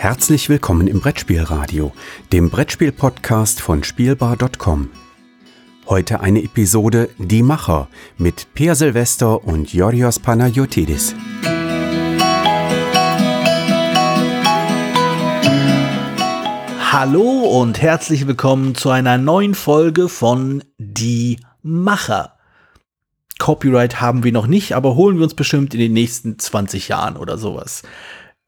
Herzlich willkommen im Brettspielradio, dem Brettspiel-Podcast von Spielbar.com. Heute eine Episode Die Macher mit Peer Silvester und Yorios Panayotidis. Hallo und herzlich willkommen zu einer neuen Folge von Die Macher. Copyright haben wir noch nicht, aber holen wir uns bestimmt in den nächsten 20 Jahren oder sowas.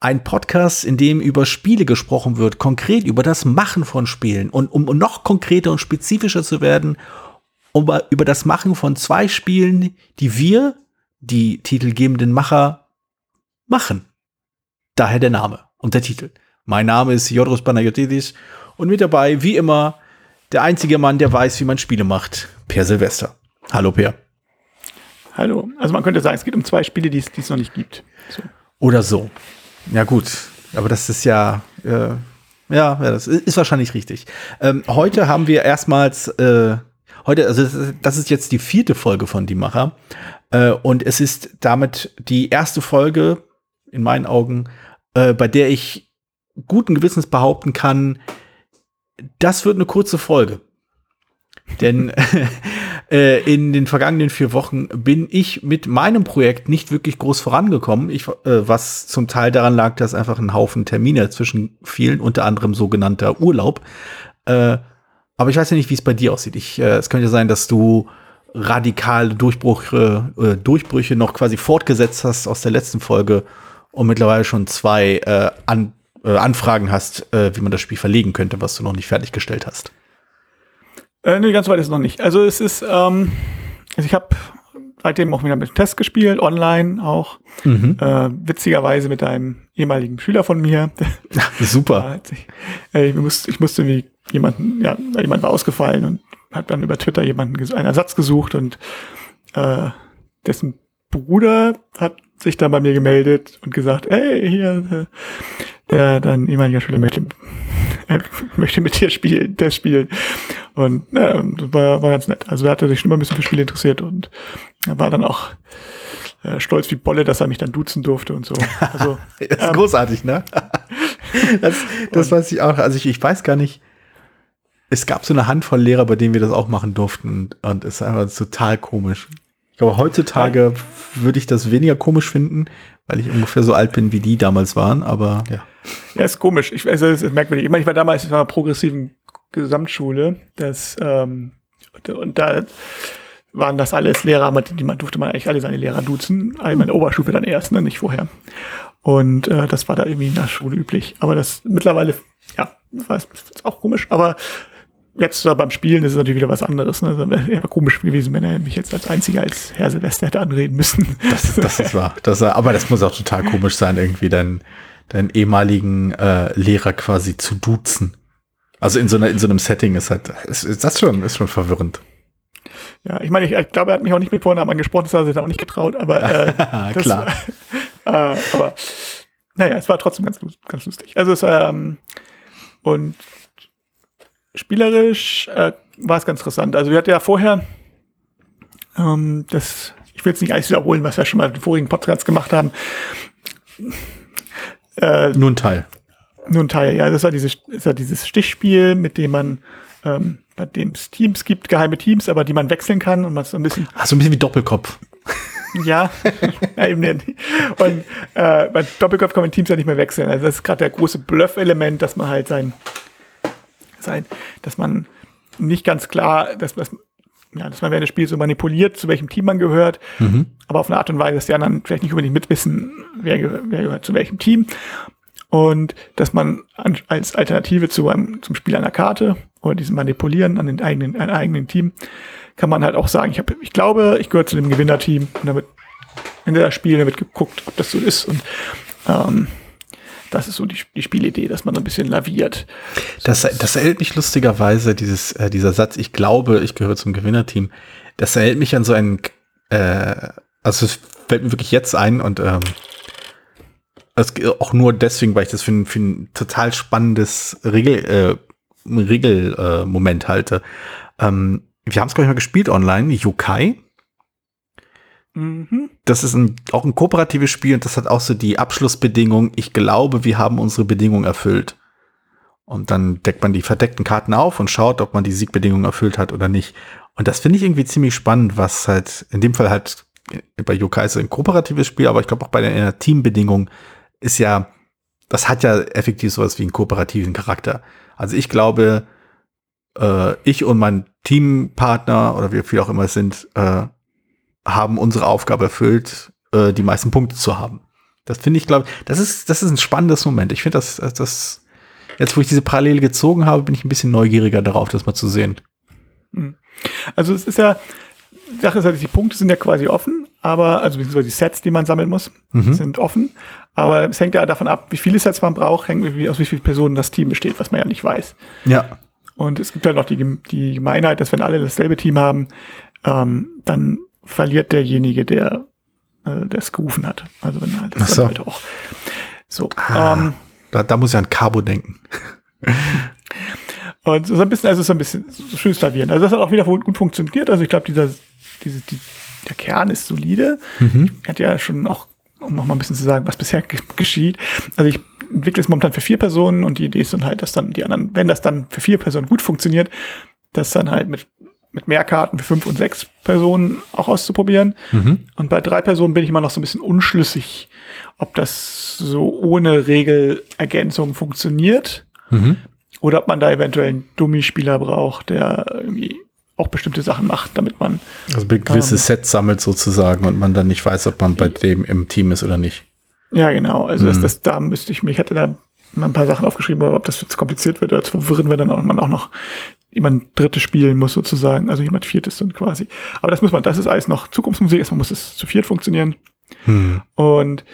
Ein Podcast, in dem über Spiele gesprochen wird, konkret über das Machen von Spielen. Und um noch konkreter und spezifischer zu werden, um über das Machen von zwei Spielen, die wir, die titelgebenden Macher, machen. Daher der Name und der Titel. Mein Name ist Jodros Panayotidis und mit dabei, wie immer, der einzige Mann, der weiß, wie man Spiele macht, Per Silvester. Hallo, Per. Hallo. Also man könnte sagen, es geht um zwei Spiele, die es, noch nicht gibt. So. Oder so. Ja gut, aber das ist ja, äh, ja, das ist wahrscheinlich richtig. Ähm, heute haben wir erstmals, äh, heute, also das ist jetzt die vierte Folge von Die Macher äh, und es ist damit die erste Folge, in meinen Augen, äh, bei der ich guten Gewissens behaupten kann, das wird eine kurze Folge. Denn äh, in den vergangenen vier Wochen bin ich mit meinem Projekt nicht wirklich groß vorangekommen, ich, äh, was zum Teil daran lag, dass einfach ein Haufen Termine dazwischen fielen, unter anderem sogenannter Urlaub. Äh, aber ich weiß ja nicht, wie es bei dir aussieht. Ich, äh, es könnte sein, dass du radikale Durchbrüche, äh, Durchbrüche noch quasi fortgesetzt hast aus der letzten Folge und mittlerweile schon zwei äh, an, äh, Anfragen hast, äh, wie man das Spiel verlegen könnte, was du noch nicht fertiggestellt hast. Äh, nee, ganz weit ist es noch nicht. Also es ist, ähm, also ich habe seitdem auch wieder mit Test gespielt, online auch. Mhm. Äh, witzigerweise mit einem ehemaligen Schüler von mir. Super. ich, äh, musste, ich musste wie jemanden, ja, jemand war ausgefallen und hat dann über Twitter jemanden einen Ersatz gesucht und äh, dessen Bruder hat sich dann bei mir gemeldet und gesagt, hey, hier, der dein ehemaliger Schüler möchte, äh, möchte mit dir spielen, das spielen. Und ja, das war, war ganz nett. Also er hatte sich schon immer ein bisschen für Spiele interessiert und er war dann auch äh, stolz wie Bolle, dass er mich dann duzen durfte und so. Also, das ist ähm, großartig, ne? das, das weiß ich auch. Also ich, ich weiß gar nicht. Es gab so eine Handvoll Lehrer, bei denen wir das auch machen durften und, und es ist einfach total komisch. Ich glaube, heutzutage würde ich das weniger komisch finden, weil ich ungefähr so alt bin, wie die damals waren, aber ja. Ja, ist komisch. Ich, also, es ist merkwürdig. Ich meine, ich war damals in einer progressiven Gesamtschule, das, ähm, und da waren das alles Lehrer, die man durfte man eigentlich alle seine Lehrer duzen. Einmal in der Oberstufe dann erst, ne, nicht vorher. Und äh, das war da irgendwie in der Schule üblich. Aber das mittlerweile, ja, war es auch komisch, aber jetzt beim Spielen ist es natürlich wieder was anderes. Ne? wäre komisch gewesen, wenn er mich jetzt als einziger als Herr Silvester hätte anreden müssen. Das, das ist wahr. Das, aber das muss auch total komisch sein, irgendwie deinen, deinen ehemaligen äh, Lehrer quasi zu duzen. Also in so, einer, in so einem Setting ist halt, ist, ist das schon, ist schon verwirrend. Ja, ich meine, ich, ich, glaube, er hat mich auch nicht mit Vornamen angesprochen, das hat er sich auch nicht getraut, aber äh, das, klar. Äh, aber naja, es war trotzdem ganz, ganz lustig. Also es ähm, und spielerisch äh, war es ganz interessant. Also wir hatten ja vorher ähm, das, ich will jetzt nicht alles wiederholen, was wir schon mal in den vorigen Podcasts gemacht haben. Äh, Nur ein Teil. Nur ein Teil, ja. Das war dieses, das war dieses Stichspiel, mit dem man ähm, bei dem es Teams gibt, geheime Teams, aber die man wechseln kann und man so ein bisschen. Ach, so ein bisschen wie Doppelkopf. Ja, ja eben nicht. Und äh, bei Doppelkopf kann man Teams ja nicht mehr wechseln. Also das ist gerade der große Bluff-Element, dass man halt sein sein, dass man nicht ganz klar, dass, dass, ja, dass man während des Spiels so manipuliert, zu welchem Team man gehört, mhm. aber auf eine Art und Weise, dass die anderen vielleicht nicht unbedingt mitwissen, wer, gehört, wer gehört zu welchem Team. Und dass man an, als Alternative zu einem, zum Spiel einer Karte oder diesem Manipulieren an den eigenen, an eigenen Team, kann man halt auch sagen, ich, hab, ich glaube, ich gehöre zu dem Gewinnerteam und damit in der Spiel damit geguckt, ob das so ist und ähm, das ist so die, die Spielidee, dass man ein bisschen laviert. Das, das erhält mich lustigerweise, dieses, äh, dieser Satz, ich glaube, ich gehöre zum Gewinnerteam, das erhält mich an so einen, äh, also es fällt mir wirklich jetzt ein und ähm, auch nur deswegen, weil ich das für ein, für ein total spannendes Regel, äh, Regelmoment äh, halte. Ähm, wir haben es, glaube ich, mal gespielt online, Yokai. Mhm. Das ist ein, auch ein kooperatives Spiel und das hat auch so die Abschlussbedingung. Ich glaube, wir haben unsere Bedingung erfüllt. Und dann deckt man die verdeckten Karten auf und schaut, ob man die Siegbedingung erfüllt hat oder nicht. Und das finde ich irgendwie ziemlich spannend, was halt in dem Fall halt bei Yokai ist ein kooperatives Spiel, aber ich glaube auch bei der Teambedingung ist ja, das hat ja effektiv sowas wie einen kooperativen Charakter. Also ich glaube, äh, ich und mein Teampartner oder wie viel auch immer es sind, äh, haben unsere Aufgabe erfüllt, äh, die meisten Punkte zu haben. Das finde ich, glaube das ist, das ist ein spannendes Moment. Ich finde das, das, jetzt wo ich diese Parallele gezogen habe, bin ich ein bisschen neugieriger darauf, das mal zu sehen. Hm. Also es ist ja, die Sache ist halt, die Punkte sind ja quasi offen, aber, also beziehungsweise die Sets, die man sammeln muss, mhm. sind offen. Aber es hängt ja davon ab, wie viele Sets man braucht, hängt wie, aus wie vielen Personen das Team besteht, was man ja nicht weiß. Ja. Und es gibt ja halt noch die, die Gemeinheit, dass wenn alle dasselbe Team haben, ähm, dann verliert derjenige, der äh, es gerufen hat. Also wenn halt das so. halt auch. So. Ah, ähm, da, da muss ich an Cabo denken. und so ein bisschen, also so ein bisschen so schön stabieren. Also das hat auch wieder gut funktioniert. Also ich glaube, dieser, diese, die, der Kern ist solide. Mhm. Ich hatte ja schon auch, um noch mal ein bisschen zu sagen, was bisher geschieht. Also ich entwickle es momentan für vier Personen und die Idee ist dann halt, dass dann die anderen, wenn das dann für vier Personen gut funktioniert, das dann halt mit mit mehr Karten für fünf und sechs Personen auch auszuprobieren. Mhm. Und bei drei Personen bin ich immer noch so ein bisschen unschlüssig, ob das so ohne Regelergänzung funktioniert mhm. oder ob man da eventuell einen Dummy-Spieler braucht, der irgendwie auch bestimmte Sachen macht, damit man also gewisse ähm, Sets sammelt sozusagen und man dann nicht weiß, ob man bei dem im Team ist oder nicht. Ja, genau. Also mhm. das, das, da müsste ich mich, hätte da mal ein paar Sachen aufgeschrieben, aber ob das jetzt kompliziert wird oder zu verwirren wir dann auch, man auch noch jemand Drittes spielen muss sozusagen, also jemand Viertes dann quasi. Aber das muss man, das ist alles noch Zukunftsmusik, erstmal muss es zu viert funktionieren. Hm. Und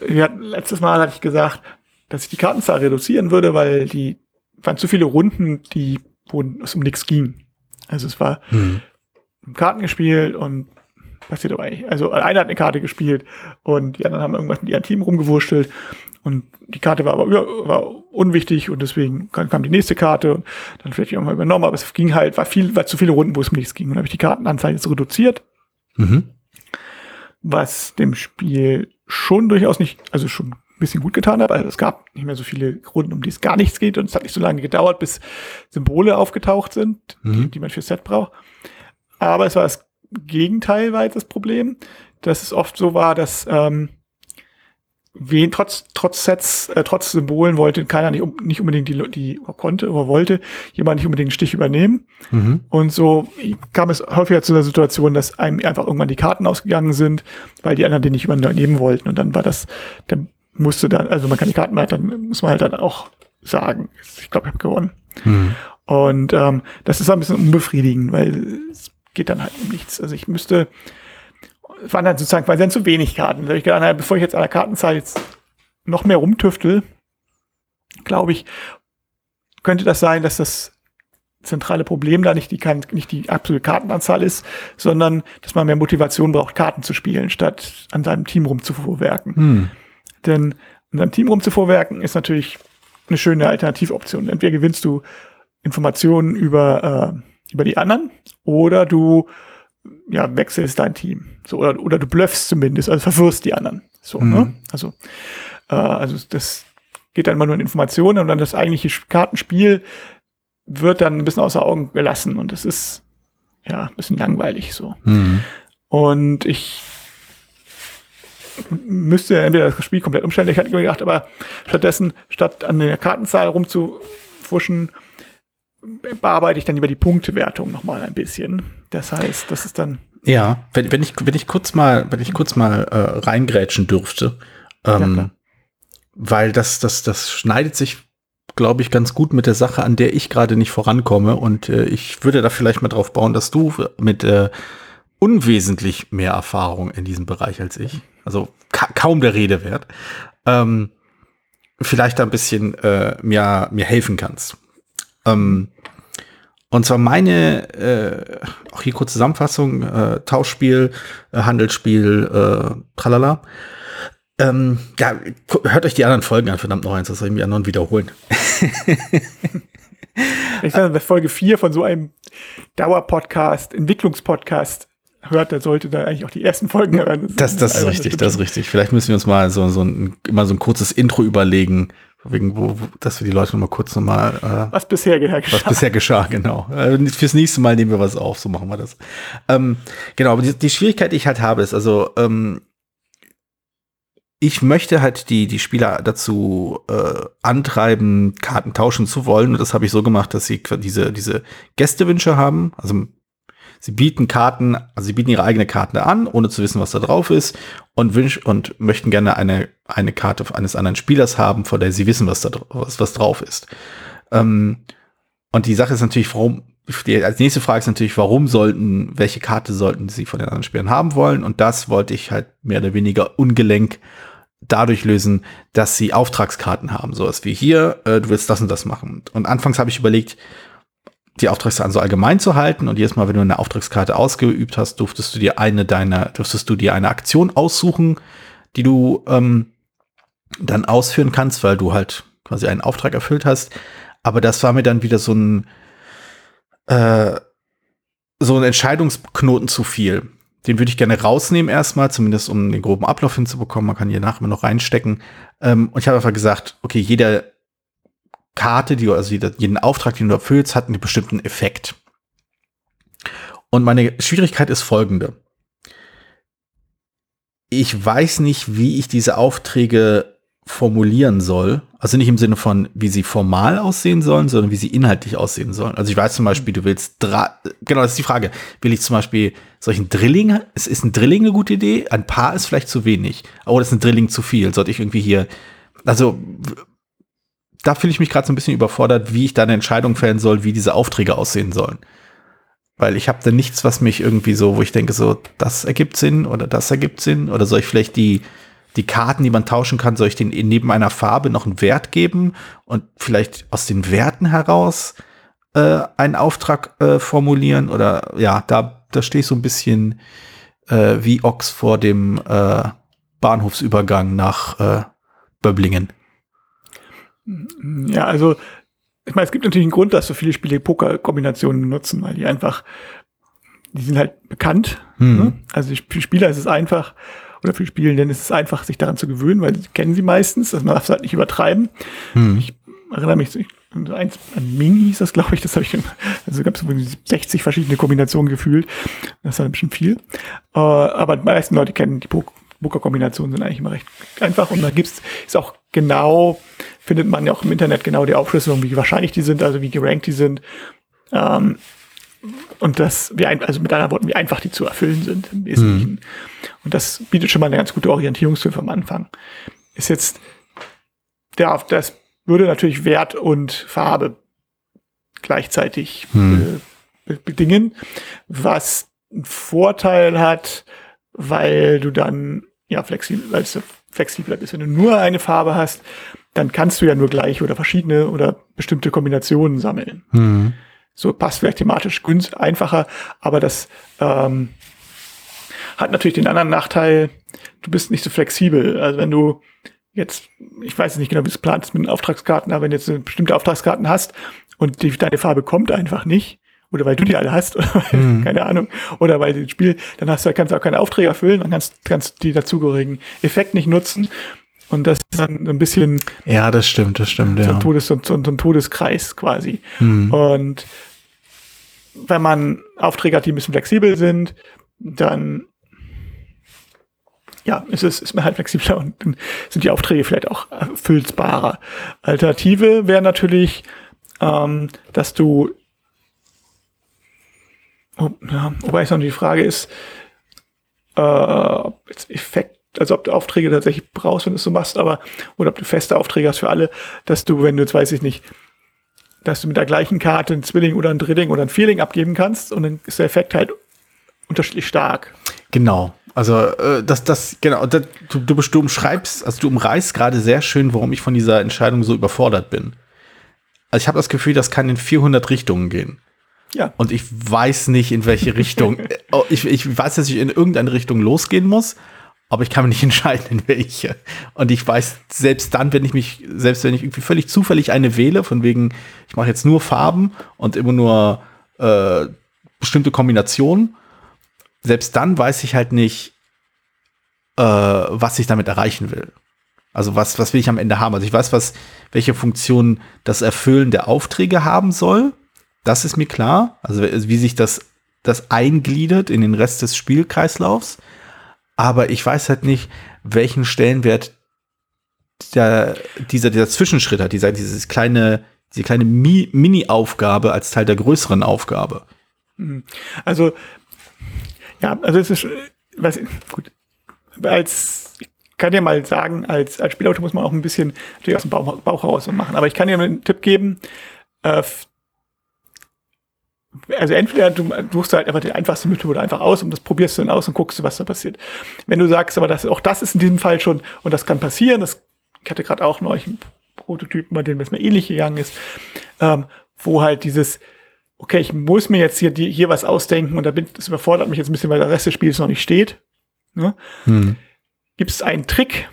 wir hatten, letztes Mal hatte ich gesagt, dass ich die Kartenzahl reduzieren würde, weil die waren zu viele Runden, die, wo es um nichts ging. Also es war hm. Karten gespielt und passiert aber eigentlich. Also einer hat eine Karte gespielt und die anderen haben irgendwas mit ihrem Team rumgewurschtelt und die Karte war aber war unwichtig und deswegen kam die nächste Karte und dann vielleicht auch mal übernommen, aber es ging halt, war viel, war zu viele Runden, wo es um nichts ging. Und dann habe ich die Kartenanzahl jetzt reduziert. Mhm. Was dem Spiel schon durchaus nicht, also schon ein bisschen gut getan hat. Also es gab nicht mehr so viele Runden, um die es gar nichts geht und es hat nicht so lange gedauert, bis Symbole aufgetaucht sind, mhm. die, die man für Set braucht. Aber es war das Gegenteil war jetzt das Problem, dass es oft so war, dass ähm, wen, trotz, trotz Sets, äh, trotz Symbolen wollte keiner nicht, nicht unbedingt die, die konnte oder wollte jemand nicht unbedingt den Stich übernehmen. Mhm. Und so kam es häufiger zu der Situation, dass einem einfach irgendwann die Karten ausgegangen sind, weil die anderen den nicht übernehmen wollten. Und dann war das, dann musste dann, also man kann die Karten halt, dann muss man halt dann auch sagen, ich glaube, ich habe gewonnen. Mhm. Und ähm, das ist ein bisschen unbefriedigend, weil es geht dann halt um nichts. Also ich müsste, waren dann sozusagen, weil dann zu wenig Karten. Da habe ich gedacht, naja, bevor ich jetzt an der Kartenzahl jetzt noch mehr rumtüftel, glaube ich, könnte das sein, dass das zentrale Problem da nicht die, nicht die absolute Kartenanzahl ist, sondern dass man mehr Motivation braucht, Karten zu spielen, statt an seinem Team rumzuvorwerken. Hm. Denn an seinem Team rumzuvorwerken ist natürlich eine schöne Alternativoption. Entweder gewinnst du Informationen über, äh, über die anderen oder du ja, wechselst dein Team. So, oder, oder du bluffst zumindest, also verwirrst die anderen. So, mhm. ne? Also, äh, also das geht dann immer nur in Informationen und dann das eigentliche Kartenspiel wird dann ein bisschen außer Augen gelassen und es ist ja ein bisschen langweilig so. Mhm. Und ich müsste entweder das Spiel komplett umstellen, ich hatte gedacht, aber stattdessen, statt an der Kartenzahl rumzufuschen, bearbeite ich dann lieber die Punktewertung nochmal ein bisschen. Das heißt, das ist dann. Ja, wenn, wenn ich, wenn ich kurz mal, wenn ich kurz mal äh, reingrätschen dürfte, ähm, ja, weil das, das, das schneidet sich, glaube ich, ganz gut mit der Sache, an der ich gerade nicht vorankomme. Und äh, ich würde da vielleicht mal drauf bauen, dass du mit äh, unwesentlich mehr Erfahrung in diesem Bereich als ich, also ka kaum der Rede wert, ähm, vielleicht ein bisschen äh, mir, mir helfen kannst. Ähm, und zwar meine, äh, auch hier kurze Zusammenfassung, äh, Tauschspiel, äh, Handelsspiel, äh, tralala. Ähm, ja, hört euch die anderen Folgen an, verdammt noch eins, das soll ich mir anderen wiederholen. ich sage, Folge 4 von so einem Dauerpodcast, Entwicklungspodcast hört, der sollte da eigentlich auch die ersten Folgen hören. Das, das ist richtig, das ist richtig. Vielleicht müssen wir uns mal so, so ein, immer so ein kurzes Intro überlegen, wegen wo, dass wir die Leute noch mal kurz noch mal äh, was bisher geschah. Was bisher geschah, genau. Äh, fürs nächste Mal nehmen wir was auf, so machen wir das. Ähm, genau, aber die, die Schwierigkeit, die ich halt habe, ist also ähm, ich möchte halt die, die Spieler dazu äh, antreiben, Karten tauschen zu wollen. Und das habe ich so gemacht, dass sie diese, diese Gästewünsche haben. Also sie bieten Karten, also sie bieten ihre eigene Karte an, ohne zu wissen, was da drauf ist, und wünsch und möchten gerne eine, eine Karte eines anderen Spielers haben, von der sie wissen, was da was, was drauf ist. Ähm, und die Sache ist natürlich, warum, die, als nächste Frage ist natürlich, warum sollten, welche Karte sollten sie von den anderen Spielern haben wollen? Und das wollte ich halt mehr oder weniger ungelenk dadurch lösen, dass sie Auftragskarten haben. Sowas wie hier, äh, du willst das und das machen. Und anfangs habe ich überlegt, die Auftragskarten so allgemein zu halten und jedes Mal, wenn du eine Auftragskarte ausgeübt hast, durftest du dir eine deiner, durftest du dir eine Aktion aussuchen, die du ähm, dann ausführen kannst, weil du halt quasi einen Auftrag erfüllt hast. Aber das war mir dann wieder so ein äh, so ein Entscheidungsknoten zu viel. Den würde ich gerne rausnehmen erstmal, zumindest um den groben Ablauf hinzubekommen. Man kann hier nachher noch reinstecken. Ähm, und ich habe einfach gesagt, okay, jede Karte, die, also jeden Auftrag, den du erfüllst, hat einen bestimmten Effekt. Und meine Schwierigkeit ist folgende. Ich weiß nicht, wie ich diese Aufträge formulieren soll. Also nicht im Sinne von, wie sie formal aussehen sollen, sondern wie sie inhaltlich aussehen sollen. Also ich weiß zum Beispiel, du willst, genau, das ist die Frage. Will ich zum Beispiel solchen Drilling, es ist ein Drilling eine gute Idee? Ein Paar ist vielleicht zu wenig. Oder ist ein Drilling zu viel? Sollte ich irgendwie hier, also da fühle ich mich gerade so ein bisschen überfordert, wie ich da eine Entscheidung fällen soll, wie diese Aufträge aussehen sollen. Weil ich habe da nichts, was mich irgendwie so, wo ich denke, so, das ergibt Sinn oder das ergibt Sinn. Oder soll ich vielleicht die, die Karten, die man tauschen kann, soll ich den neben einer Farbe noch einen Wert geben und vielleicht aus den Werten heraus äh, einen Auftrag äh, formulieren? Oder ja, da, da stehe ich so ein bisschen äh, wie Ochs vor dem äh, Bahnhofsübergang nach äh, Böblingen. Ja, also ich meine, es gibt natürlich einen Grund, dass so viele Spiele Poker-Kombinationen benutzen, weil die einfach, die sind halt bekannt. Hm. Ne? Also für Spieler ist es einfach, oder für Spielenden ist es einfach, sich daran zu gewöhnen, weil sie kennen sie meistens, dass man darf es halt nicht übertreiben. Hm. Ich erinnere mich eins, an Ming hieß das, glaube ich, das habe ich, also gab es 60 verschiedene Kombinationen gefühlt. Das ist halt ein bisschen viel. Uh, aber die meisten Leute kennen die Poker-Kombinationen sind eigentlich immer recht einfach und da gibt's, ist auch genau, findet man ja auch im Internet genau die Aufschlüsselung, wie wahrscheinlich die sind, also wie gerankt die sind. Ähm, und das, wie ein, also mit anderen Worten, wie einfach die zu erfüllen sind im Wesentlichen. Mhm. Und das bietet schon mal eine ganz gute Orientierungshilfe am Anfang. Ist jetzt, der, das würde natürlich Wert und Farbe gleichzeitig mhm. be bedingen, was einen Vorteil hat, weil du dann ja flexibel, weil du flexibler bist. Wenn du nur eine Farbe hast, dann kannst du ja nur gleich oder verschiedene oder bestimmte Kombinationen sammeln. Mhm. So passt vielleicht thematisch günstig, einfacher, aber das ähm, hat natürlich den anderen Nachteil, du bist nicht so flexibel. Also wenn du jetzt, ich weiß nicht genau, wie es plant ist mit den Auftragskarten, aber wenn du jetzt bestimmte Auftragskarten hast und die, deine Farbe kommt einfach nicht, oder weil du die alle hast, oder weil, mhm. keine Ahnung, oder weil das Spiel, dann hast du, kannst du auch keine Aufträge erfüllen, dann kannst, kannst die dazugehörigen Effekt nicht nutzen und das ist dann ein bisschen. Ja, das stimmt, das stimmt, so ja. Ein Todes, so, so ein Todeskreis quasi. Mhm. Und wenn man Aufträge hat, die ein bisschen flexibel sind, dann ja, ist es ist man halt flexibler und dann sind die Aufträge vielleicht auch erfüllbarer. Alternative wäre natürlich, ähm, dass du, ja, wobei es noch die Frage ist, äh, ob jetzt Effekt also ob du Aufträge tatsächlich brauchst, wenn du es so machst, aber, oder ob du feste Aufträge hast für alle, dass du, wenn du jetzt weiß ich nicht, dass du mit der gleichen Karte ein Zwilling oder ein Drilling oder ein Vierling abgeben kannst und dann ist der Effekt halt unterschiedlich stark. Genau. Also äh, das, das, genau, das, du, du, du umschreibst, also du umreißt gerade sehr schön, warum ich von dieser Entscheidung so überfordert bin. Also ich habe das Gefühl, das kann in 400 Richtungen gehen. Ja. Und ich weiß nicht, in welche Richtung. Oh, ich, ich weiß, dass ich in irgendeine Richtung losgehen muss, aber ich kann mich nicht entscheiden, in welche. Und ich weiß, selbst dann, wenn ich mich, selbst wenn ich irgendwie völlig zufällig eine wähle, von wegen, ich mache jetzt nur Farben und immer nur äh, bestimmte Kombinationen, selbst dann weiß ich halt nicht, äh, was ich damit erreichen will. Also was, was will ich am Ende haben? Also ich weiß, was, welche Funktion das Erfüllen der Aufträge haben soll. Das ist mir klar. Also wie sich das, das eingliedert in den Rest des Spielkreislaufs. Aber ich weiß halt nicht, welchen Stellenwert der, dieser, dieser Zwischenschritt hat, dieser, dieses kleine, diese kleine Mi Mini-Aufgabe als Teil der größeren Aufgabe. Mhm. Also, ja, also es ist, was, gut, als, ich kann dir mal sagen, als, als Spielautor muss man auch ein bisschen natürlich aus dem Bauch, Bauch heraus machen, aber ich kann dir einen Tipp geben, äh, also entweder du suchst halt einfach die einfachste Methode einfach aus und das probierst du dann aus und guckst, was da passiert. Wenn du sagst, aber das, auch das ist in diesem Fall schon, und das kann passieren, das, ich hatte gerade auch neulich einen Prototypen, bei dem es mir ähnlich gegangen ist, ähm, wo halt dieses, okay, ich muss mir jetzt hier, die, hier was ausdenken und da bin, das überfordert mich jetzt ein bisschen, weil der Rest des Spiels noch nicht steht. Ne? Hm. Gibt es einen Trick?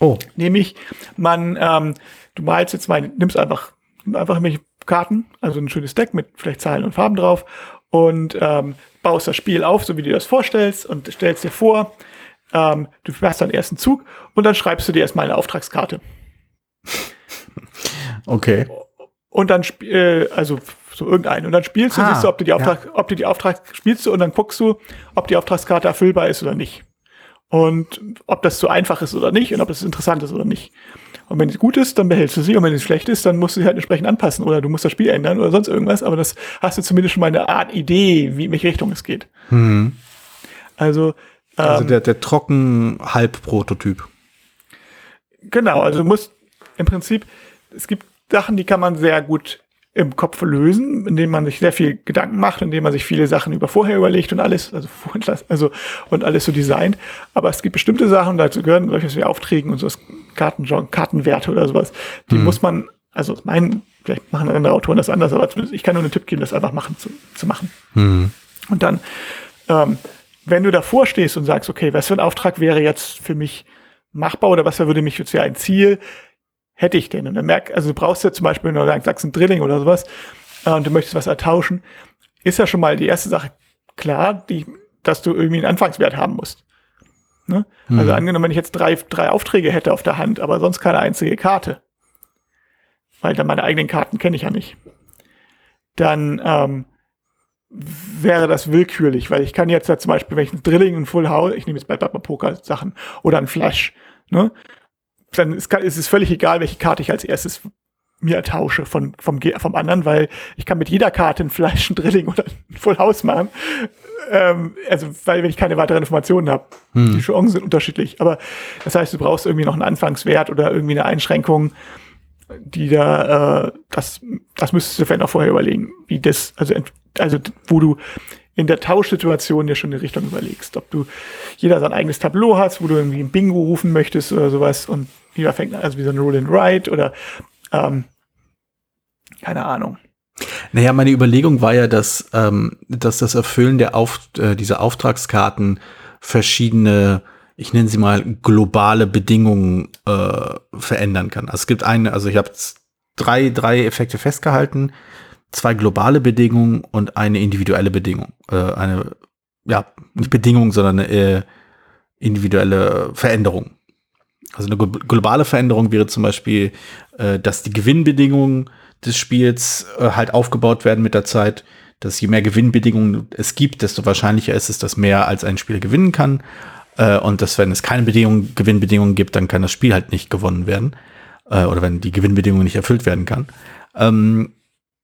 Oh. Nämlich, man, ähm, du malst jetzt mal, nimmst einfach, einfach irgendwelche Karten, also ein schönes Deck mit vielleicht Zahlen und Farben drauf und ähm, baust das Spiel auf, so wie du das vorstellst und stellst dir vor, ähm, du machst deinen ersten Zug und dann schreibst du dir erstmal eine Auftragskarte. Okay. Und dann, äh, also so irgendeinen. Und dann spielst du, ah, siehst du, ob du die Auftrag, ja. ob du die Auftrag spielst du und dann guckst du, ob die Auftragskarte erfüllbar ist oder nicht. Und ob das zu einfach ist oder nicht und ob es interessant ist oder nicht. Und wenn es gut ist, dann behältst du sie. Und wenn es schlecht ist, dann musst du sie halt entsprechend anpassen oder du musst das Spiel ändern oder sonst irgendwas. Aber das hast du zumindest schon mal eine Art Idee, wie in welche Richtung es geht. Mhm. Also, ähm, also der, der trocken Halb-Prototyp. Genau, also du musst im Prinzip, es gibt Sachen, die kann man sehr gut im Kopf lösen, indem man sich sehr viel Gedanken macht, indem man sich viele Sachen über vorher überlegt und alles, also, also und alles so designt. Aber es gibt bestimmte Sachen, dazu gehören solches wie Aufträgen und sowas, Karten, Kartenwerte oder sowas, die mhm. muss man, also mein, vielleicht machen andere Autoren das anders, aber ich kann nur einen Tipp geben, das einfach machen zu, zu machen. Mhm. Und dann, ähm, wenn du davor stehst und sagst, okay, was für ein Auftrag wäre jetzt für mich machbar oder was würde mich jetzt für ein Ziel hätte ich denn? Und dann merk, also du brauchst ja zum Beispiel, wenn du sagst, ein Drilling oder sowas, äh, und du möchtest was ertauschen, ist ja schon mal die erste Sache klar, die, dass du irgendwie einen Anfangswert haben musst. Ne? Mhm. Also angenommen, wenn ich jetzt drei, drei Aufträge hätte auf der Hand, aber sonst keine einzige Karte, weil dann meine eigenen Karten kenne ich ja nicht, dann ähm, wäre das willkürlich, weil ich kann jetzt ja zum Beispiel, wenn ich ein Drilling, ein Full House, ich nehme jetzt bei Poker Sachen oder ein Flash, ne? Dann ist, ist es völlig egal, welche Karte ich als erstes mir tausche von, vom, vom anderen, weil ich kann mit jeder Karte ein Fleisch, ein Drilling oder ein Full House machen. Ähm, also, weil wenn ich keine weiteren Informationen habe. Hm. Die Chancen sind unterschiedlich. Aber das heißt, du brauchst irgendwie noch einen Anfangswert oder irgendwie eine Einschränkung, die da, äh, das, das müsstest du vielleicht noch vorher überlegen, wie das, also, also wo du in der Tauschsituation dir schon eine Richtung überlegst. Ob du jeder sein eigenes Tableau hast, wo du irgendwie ein Bingo rufen möchtest oder sowas und jeder fängt also wie so ein Roll and Ride oder ähm, keine Ahnung. Naja, meine Überlegung war ja, dass, ähm, dass das Erfüllen der Auf, äh, dieser Auftragskarten verschiedene, ich nenne sie mal globale Bedingungen äh, verändern kann. Also es gibt eine, also ich habe drei, drei Effekte festgehalten, zwei globale Bedingungen und eine individuelle Bedingung. Äh, eine, ja, nicht Bedingung, sondern eine äh, individuelle Veränderung. Also eine globale Veränderung wäre zum Beispiel, äh, dass die Gewinnbedingungen des Spiels äh, halt aufgebaut werden mit der Zeit, dass je mehr Gewinnbedingungen es gibt, desto wahrscheinlicher ist es, dass mehr als ein Spieler gewinnen kann. Äh, und dass wenn es keine Bedingungen, Gewinnbedingungen gibt, dann kann das Spiel halt nicht gewonnen werden. Äh, oder wenn die Gewinnbedingung nicht erfüllt werden kann. Ähm,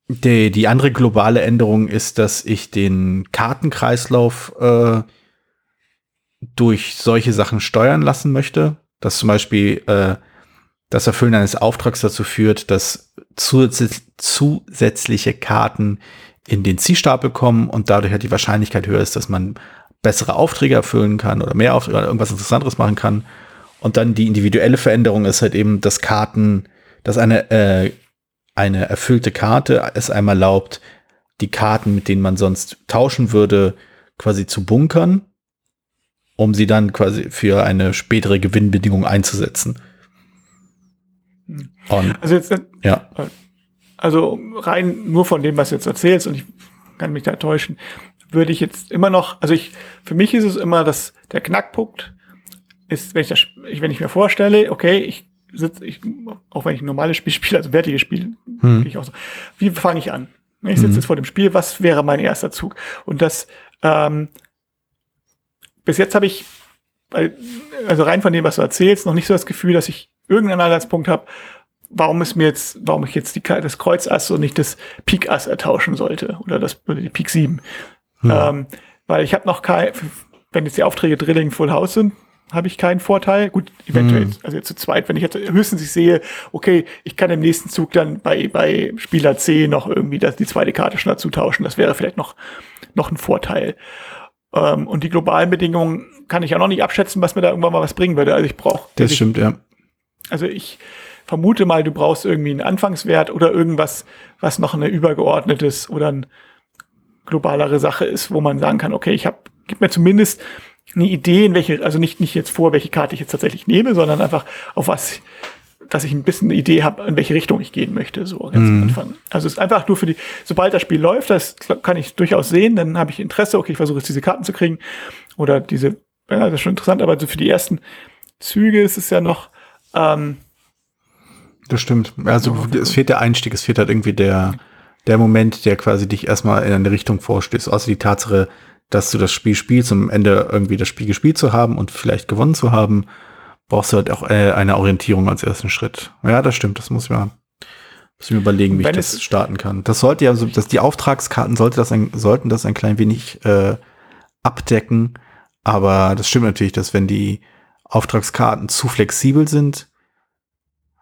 die, die andere globale Änderung ist, dass ich den Kartenkreislauf äh, durch solche Sachen steuern lassen möchte dass zum Beispiel äh, das Erfüllen eines Auftrags dazu führt, dass zusätzliche Karten in den Zielstapel kommen und dadurch halt die Wahrscheinlichkeit höher ist, dass man bessere Aufträge erfüllen kann oder mehr Aufträge oder irgendwas Interessanteres machen kann. Und dann die individuelle Veränderung ist halt eben, dass Karten, dass eine, äh, eine erfüllte Karte es einmal erlaubt, die Karten, mit denen man sonst tauschen würde, quasi zu bunkern um sie dann quasi für eine spätere Gewinnbedingung einzusetzen. Und, also jetzt, ja. Also rein nur von dem, was du jetzt erzählst, und ich kann mich da täuschen, würde ich jetzt immer noch, also ich, für mich ist es immer, dass der Knackpunkt ist, wenn ich das, wenn ich mir vorstelle, okay, ich sitze, ich, auch wenn ich ein normales Spiel spiele, also wertiges Spiel, hm. ich auch so, wie fange ich an? Ich sitze mhm. jetzt vor dem Spiel, was wäre mein erster Zug? Und das, ähm, bis jetzt habe ich, also rein von dem, was du erzählst, noch nicht so das Gefühl, dass ich irgendeinen Anhaltspunkt habe, warum es mir jetzt, warum ich jetzt die, das Kreuz Ass und nicht das Pik Ass ertauschen sollte oder das oder die Pik 7. Hm. Ähm, weil ich habe noch kein, wenn jetzt die Aufträge Drilling Full House sind, habe ich keinen Vorteil. Gut, eventuell, hm. also jetzt zu zweit, wenn ich jetzt höchstens ich sehe, okay, ich kann im nächsten Zug dann bei, bei Spieler C noch irgendwie das, die zweite Karte schon dazu tauschen. Das wäre vielleicht noch, noch ein Vorteil. Ähm, und die globalen Bedingungen kann ich ja noch nicht abschätzen, was mir da irgendwann mal was bringen würde. Also ich brauche. Das stimmt, ja. Also ich vermute mal, du brauchst irgendwie einen Anfangswert oder irgendwas, was noch eine übergeordnetes oder ein globalere Sache ist, wo man sagen kann, okay, ich habe, gib mir zumindest eine Idee, in welche, also nicht, nicht jetzt vor, welche Karte ich jetzt tatsächlich nehme, sondern einfach auf was, dass ich ein bisschen eine Idee habe, in welche Richtung ich gehen möchte, so ganz mhm. am Anfang. Also es ist einfach nur für die, sobald das Spiel läuft, das kann ich durchaus sehen, dann habe ich Interesse, okay, ich versuche jetzt diese Karten zu kriegen oder diese, ja, das ist schon interessant, aber so für die ersten Züge ist es ja noch, ähm, das stimmt. Also es fehlt der Einstieg, es fehlt halt irgendwie der, der Moment, der quasi dich erstmal in eine Richtung vorstößt. Außer die Tatsache, dass du das Spiel spielst, um am Ende irgendwie das Spiel gespielt zu haben und vielleicht gewonnen zu haben, brauchst du halt auch äh, eine Orientierung als ersten Schritt. Ja, das stimmt, das muss ich mal, muss ich mir überlegen, wie ich das starten kann. Das sollte ja so, dass die Auftragskarten sollte das ein, sollten das ein klein wenig äh, abdecken. Aber das stimmt natürlich, dass wenn die Auftragskarten zu flexibel sind,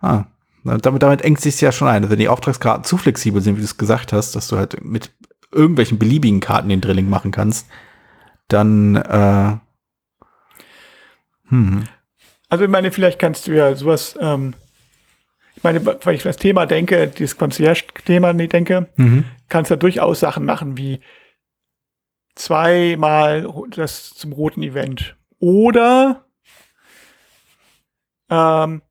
ah, damit, damit engt sich ja schon ein. Also wenn die Auftragskarten zu flexibel sind, wie du es gesagt hast, dass du halt mit irgendwelchen beliebigen Karten den Drilling machen kannst, dann äh, hm. Also ich meine, vielleicht kannst du ja sowas, ähm, ich meine, wenn ich das Thema denke, dieses Concierge-Thema denke, mhm. kannst du ja durchaus Sachen machen wie zweimal das zum roten Event. Oder ähm,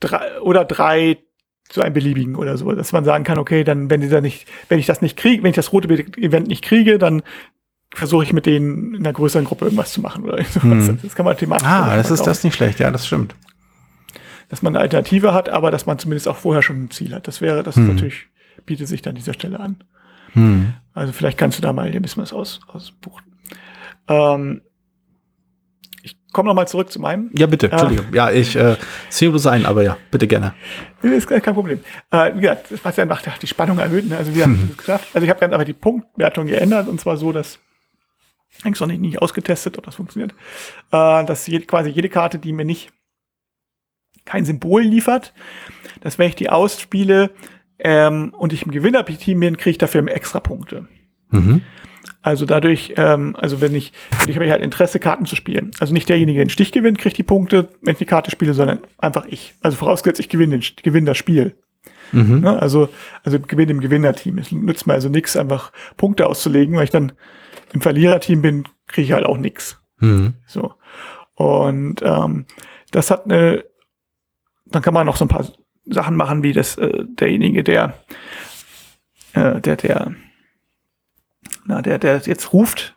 drei oder drei zu einem beliebigen oder so, dass man sagen kann, okay, dann wenn dieser nicht, wenn ich das nicht kriege, wenn ich das rote Event nicht kriege, dann versuche ich mit denen in einer größeren Gruppe irgendwas zu machen oder sowas. Hm. Das kann man thematisch. Ah, das ist das nicht schlecht, ja, das stimmt. Dass man eine Alternative hat, aber dass man zumindest auch vorher schon ein Ziel hat. Das wäre, das hm. natürlich bietet sich dann dieser Stelle an. Hm. Also vielleicht kannst du da mal ein bisschen was aus, ausbuchen. Ähm, komme nochmal zurück zu meinem. Ja, bitte, Entschuldigung. Äh, ja, ich äh, sehe bloß ein, aber ja, bitte gerne. Ist kein Problem. Äh, wie gesagt, was ja macht, die Spannung erhöht. Ne? Also, wie hm. gesagt, also ich habe dann aber die Punktwertung geändert und zwar so, dass eigentlich noch nicht, nicht ausgetestet, ob das funktioniert, äh, dass je, quasi jede Karte, die mir nicht kein Symbol liefert, dass wenn ich die ausspiele ähm, und ich im Gewinner-Team bin, kriege ich dafür extra Punkte. Mhm. Also dadurch, ähm, also wenn ich, ich habe halt Interesse, Karten zu spielen. Also nicht derjenige, der den Stich gewinnt, kriegt die Punkte, wenn ich die Karte spiele, sondern einfach ich. Also vorausgesetzt, ich gewinne, gewinne das Spiel. Mhm. Ne? Also, also gewinne im Gewinnerteam. Es nützt mir also nichts, einfach Punkte auszulegen, weil ich dann im Verliererteam bin, kriege ich halt auch nichts. Mhm. So. Und ähm, das hat eine, dann kann man noch so ein paar Sachen machen, wie das äh, derjenige, der, äh, der, der na, der, der jetzt ruft,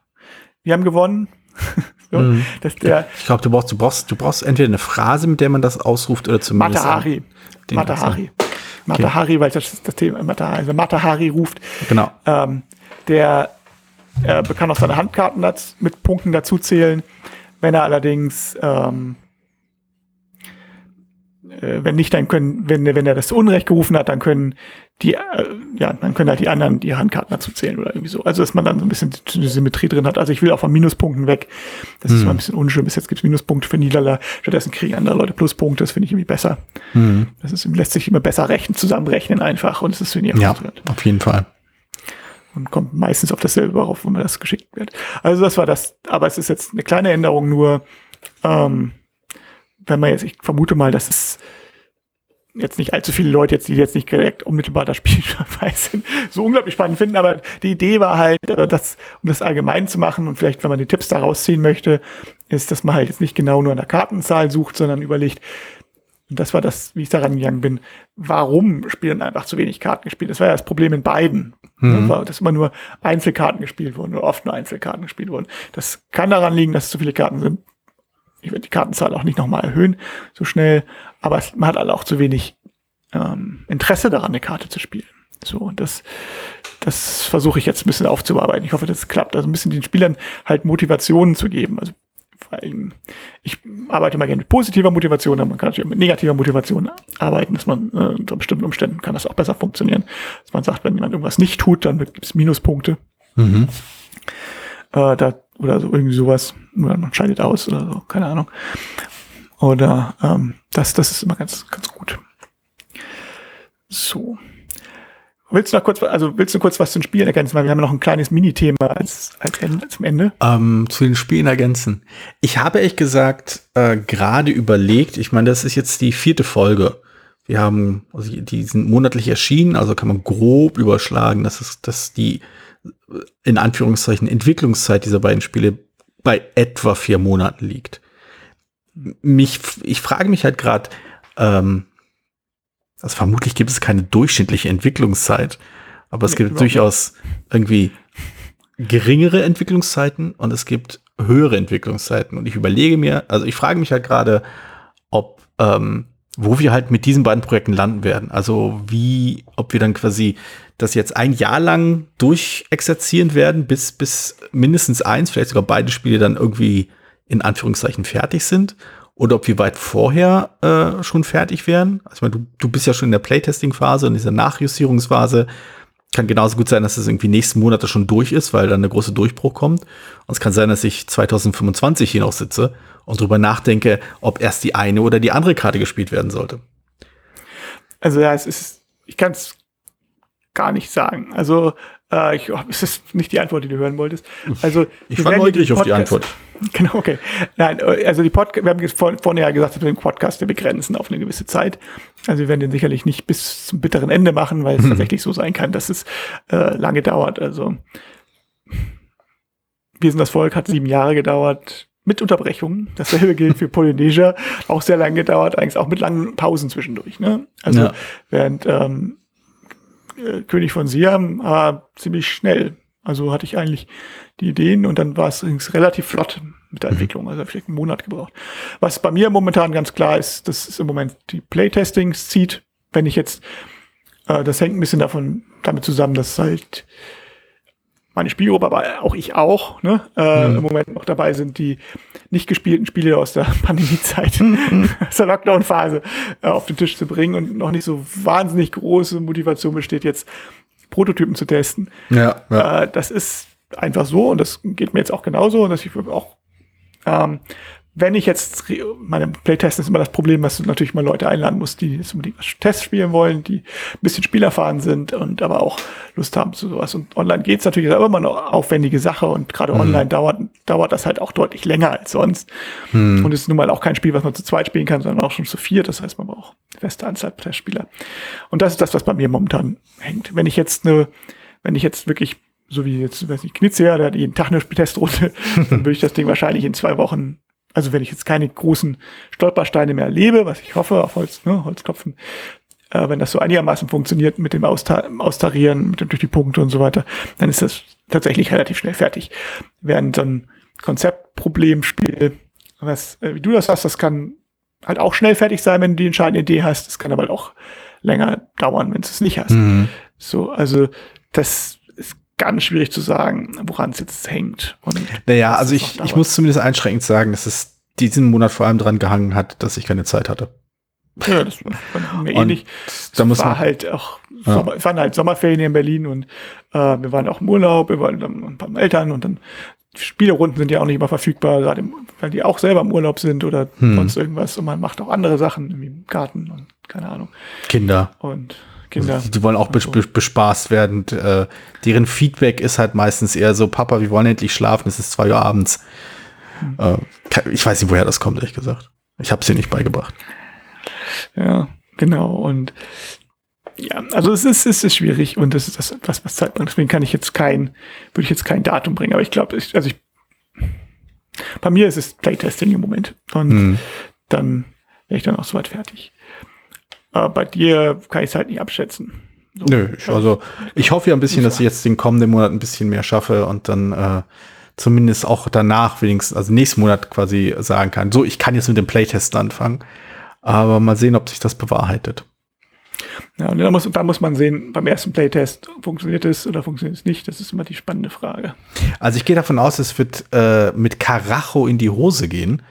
wir haben gewonnen. so, mhm. dass der, ich glaube, du brauchst, du brauchst, du brauchst entweder eine Phrase, mit der man das ausruft, oder zumindest. Matahari. Matahari. Matahari, okay. weil das das Thema, Matahari, also Matahari ruft. Genau. Ähm, der äh, kann auch seine Handkarten mit Punkten dazu zählen. Wenn er allerdings ähm, äh, wenn nicht, dann können, wenn, wenn er das Unrecht gerufen hat, dann können die, äh, ja, dann können halt die anderen die Handkarten dazu zählen oder irgendwie so. Also, dass man dann so ein bisschen die Symmetrie drin hat. Also, ich will auch von Minuspunkten weg. Das hm. ist mal ein bisschen unschön. Bis jetzt gibt es Minuspunkte für Niederlage. Stattdessen kriegen andere Leute Pluspunkte. Das finde ich irgendwie besser. Hm. Das ist, lässt sich immer besser rechnen, zusammenrechnen einfach. Und es ist weniger Ja, auf jeden Fall. Und kommt meistens auf dasselbe rauf, wenn man das geschickt wird. Also, das war das. Aber es ist jetzt eine kleine Änderung nur, ähm, wenn man jetzt, ich vermute mal, dass es jetzt nicht allzu viele Leute jetzt, die jetzt nicht direkt unmittelbar das Spiel sind, so unglaublich spannend finden, aber die Idee war halt, äh, das, um das allgemein zu machen und vielleicht, wenn man die Tipps da rausziehen möchte, ist, dass man halt jetzt nicht genau nur an der Kartenzahl sucht, sondern überlegt, Und das war das, wie ich daran gegangen bin. Warum spielen einfach zu wenig Karten gespielt? Das war ja das Problem in beiden. Mhm. War, dass immer nur Einzelkarten gespielt wurden oder oft nur Einzelkarten gespielt wurden. Das kann daran liegen, dass es zu viele Karten sind. Ich werde die Kartenzahl auch nicht nochmal erhöhen, so schnell. Aber es, man hat alle auch zu wenig ähm, Interesse daran, eine Karte zu spielen. So, und das, das versuche ich jetzt ein bisschen aufzuarbeiten. Ich hoffe, das klappt. Also ein bisschen den Spielern halt Motivationen zu geben. Also ich arbeite mal gerne mit positiver Motivation, aber man kann natürlich auch mit negativer Motivation arbeiten, dass man äh, unter bestimmten Umständen kann das auch besser funktionieren. Dass man sagt, wenn jemand irgendwas nicht tut, dann gibt es Minuspunkte. Mhm. Äh, da, oder so irgendwie sowas. Oder man scheidet aus oder so, keine Ahnung. Oder ähm, das, das ist immer ganz, ganz gut. So. Willst du noch kurz, also willst du kurz was zu den Spielen ergänzen? Weil wir haben noch ein kleines Mini-Thema als, als Ende, zum Ende. Ähm, zu den Spielen ergänzen. Ich habe ehrlich gesagt äh, gerade überlegt, ich meine, das ist jetzt die vierte Folge. Wir haben, also die sind monatlich erschienen, also kann man grob überschlagen, dass es, dass die in Anführungszeichen Entwicklungszeit dieser beiden Spiele bei etwa vier Monaten liegt. Mich, ich frage mich halt gerade, ähm, also vermutlich gibt es keine durchschnittliche Entwicklungszeit, aber es nee, gibt durchaus irgendwie geringere Entwicklungszeiten und es gibt höhere Entwicklungszeiten. Und ich überlege mir, also ich frage mich halt gerade, ob, ähm, wo wir halt mit diesen beiden Projekten landen werden. Also wie, ob wir dann quasi das jetzt ein Jahr lang durchexerzieren werden, bis, bis mindestens eins, vielleicht sogar beide Spiele dann irgendwie in Anführungszeichen fertig sind oder ob wir weit vorher äh, schon fertig wären. Also ich meine, du, du bist ja schon in der Playtesting-Phase und dieser Nachjustierungsphase. Kann genauso gut sein, dass es irgendwie nächsten Monate schon durch ist, weil dann eine große Durchbruch kommt. Und es kann sein, dass ich 2025 hier noch sitze und drüber nachdenke, ob erst die eine oder die andere Karte gespielt werden sollte. Also ja, es ist, ich kann es gar nicht sagen. Also äh, ich, oh, es ist nicht die Antwort, die du hören wolltest. Also ich war neugierig auf die Antwort. Genau, okay. Nein, äh, also die Podcast, wir haben jetzt vor, vorhin ja gesagt, dass wir den Podcast wir begrenzen auf eine gewisse Zeit. Also wir werden den sicherlich nicht bis zum bitteren Ende machen, weil es mhm. tatsächlich so sein kann, dass es äh, lange dauert. Also wir sind das Volk, hat sieben Jahre gedauert mit Unterbrechungen. Dasselbe gilt für Polynesia, auch sehr lange gedauert, eigentlich auch mit langen Pausen zwischendurch. Ne? Also ja. während ähm, äh, König von Siam war ziemlich schnell. Also hatte ich eigentlich die Ideen und dann war es relativ flott mit der mhm. Entwicklung. Also vielleicht einen Monat gebraucht. Was bei mir momentan ganz klar ist, das ist im Moment die Playtestings zieht. Wenn ich jetzt, äh, das hängt ein bisschen davon damit zusammen, dass halt meine Spielgruppe, aber auch ich auch, ne, äh, mhm. im Moment noch dabei sind, die nicht gespielten Spiele aus der Pandemiezeit, aus der Lockdown-Phase äh, auf den Tisch zu bringen und noch nicht so wahnsinnig große Motivation besteht, jetzt Prototypen zu testen. Ja, ja. Äh, das ist einfach so und das geht mir jetzt auch genauso, dass ich auch ähm, wenn ich jetzt, meine Playtest ist immer das Problem, dass du natürlich mal Leute einladen musst, die jetzt unbedingt Tests spielen wollen, die ein bisschen spielerfahren sind und aber auch Lust haben zu sowas. Und online geht's natürlich, ist aber immer eine aufwendige Sache und gerade mhm. online dauert, dauert das halt auch deutlich länger als sonst. Mhm. Und es ist nun mal auch kein Spiel, was man zu zweit spielen kann, sondern auch schon zu vier. Das heißt, man braucht feste Anzahl Testspieler. Und das ist das, was bei mir momentan hängt. Wenn ich jetzt eine, wenn ich jetzt wirklich so wie jetzt, weiß nicht, Knitze, der hat jeden Tag eine Testrunde, dann würde ich das Ding wahrscheinlich in zwei Wochen also wenn ich jetzt keine großen Stolpersteine mehr erlebe, was ich hoffe, auf Holz, ne, Holzklopfen, äh, wenn das so einigermaßen funktioniert mit dem Austa Austarieren, mit dem durch die Punkte und so weiter, dann ist das tatsächlich relativ schnell fertig. Während so ein Konzeptproblemspiel, was, äh, wie du das hast, das kann halt auch schnell fertig sein, wenn du die entscheidende Idee hast. Das kann aber auch länger dauern, wenn du es nicht hast. Mhm. So, also das ganz schwierig zu sagen, woran es jetzt hängt. Und naja, also ich, ich muss zumindest einschränkend sagen, dass es diesen Monat vor allem dran gehangen hat, dass ich keine Zeit hatte. Ja, das war mir ähnlich. Da muss war halt auch, ja. Sommer, es waren halt Sommerferien in Berlin und äh, wir waren auch im Urlaub, wir waren dann bei Eltern und dann Spielerunden sind ja auch nicht immer verfügbar, gerade weil die auch selber im Urlaub sind oder hm. sonst irgendwas und man macht auch andere Sachen, wie im Garten und keine Ahnung. Kinder. Und Kinder. Also, die wollen auch bes bespaßt werden. Äh, deren Feedback ist halt meistens eher so, Papa, wir wollen endlich schlafen, es ist zwei Uhr abends. Mhm. Äh, ich weiß nicht, woher das kommt, ehrlich gesagt. Ich habe sie nicht beigebracht. Ja, genau. Und ja, also es ist, es ist schwierig und das ist das, was, was Zeit bringt. Deswegen kann ich jetzt kein, würde ich jetzt kein Datum bringen. Aber ich glaube, also ich, bei mir ist es Playtesting im Moment. Und mhm. dann wäre ich dann auch soweit fertig. Aber bei dir kann ich es halt nicht abschätzen. So. Nö, ich, also ich hoffe ja ein bisschen, dass ich jetzt den kommenden Monat ein bisschen mehr schaffe und dann äh, zumindest auch danach wenigstens, also nächsten Monat quasi sagen kann, so, ich kann jetzt mit dem Playtest anfangen. Aber mal sehen, ob sich das bewahrheitet. Ja, und da muss, da muss man sehen, beim ersten Playtest, funktioniert es oder funktioniert es nicht? Das ist immer die spannende Frage. Also ich gehe davon aus, es wird äh, mit Karacho in die Hose gehen.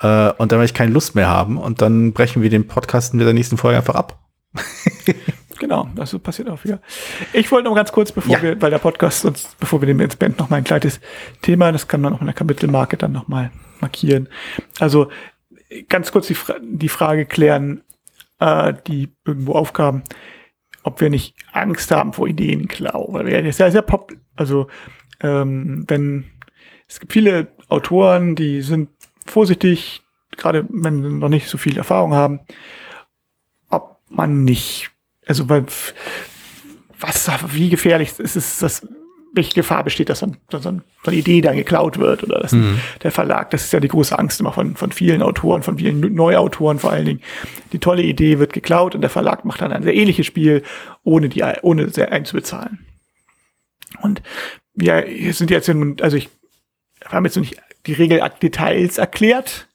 Äh, und dann werde ich keine Lust mehr haben. Und dann brechen wir den Podcast in der nächsten Folge einfach ab. genau, das passiert auch wieder. Ich wollte noch ganz kurz, bevor ja. wir, weil der Podcast uns, bevor wir den ins Band noch mal ein kleines Thema, das kann man auch in der Kapitelmarke dann noch mal markieren. Also ganz kurz die, Fra die Frage klären, äh, die irgendwo aufkamen, ob wir nicht Angst haben vor Ideenklau, weil wir ja sehr, sehr pop, also ähm, wenn es gibt viele Autoren, die sind vorsichtig, gerade wenn sie noch nicht so viel Erfahrung haben, ob man nicht, also weil, was, wie gefährlich ist es, das welche Gefahr besteht, dass dann, so, so eine Idee dann geklaut wird oder dass mhm. der Verlag, das ist ja die große Angst immer von, von vielen Autoren, von vielen Neuautoren vor allen Dingen. Die tolle Idee wird geklaut und der Verlag macht dann ein sehr ähnliches Spiel, ohne die, ohne sehr einzubezahlen. Und wir sind jetzt, also ich habe jetzt noch nicht die Regeldetails erklärt,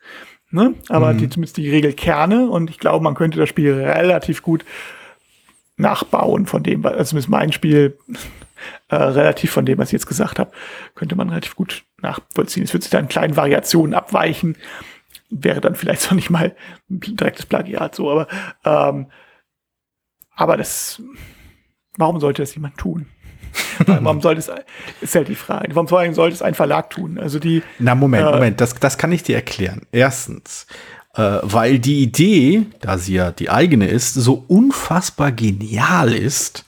ne? aber mhm. die, zumindest die Regelkerne und ich glaube, man könnte das Spiel relativ gut nachbauen von dem, also zumindest mein Spiel äh, relativ von dem, was ich jetzt gesagt habe, könnte man relativ gut nachvollziehen. Es wird sich dann in kleinen Variationen abweichen, wäre dann vielleicht noch nicht mal ein direktes Plagiat so, aber ähm, aber das, warum sollte das jemand tun? warum sollte es, ist halt die Frage. Warum sollte es ein Verlag tun? Also die. Na, Moment, äh, Moment, das, das kann ich dir erklären. Erstens, äh, weil die Idee, da sie ja die eigene ist, so unfassbar genial ist,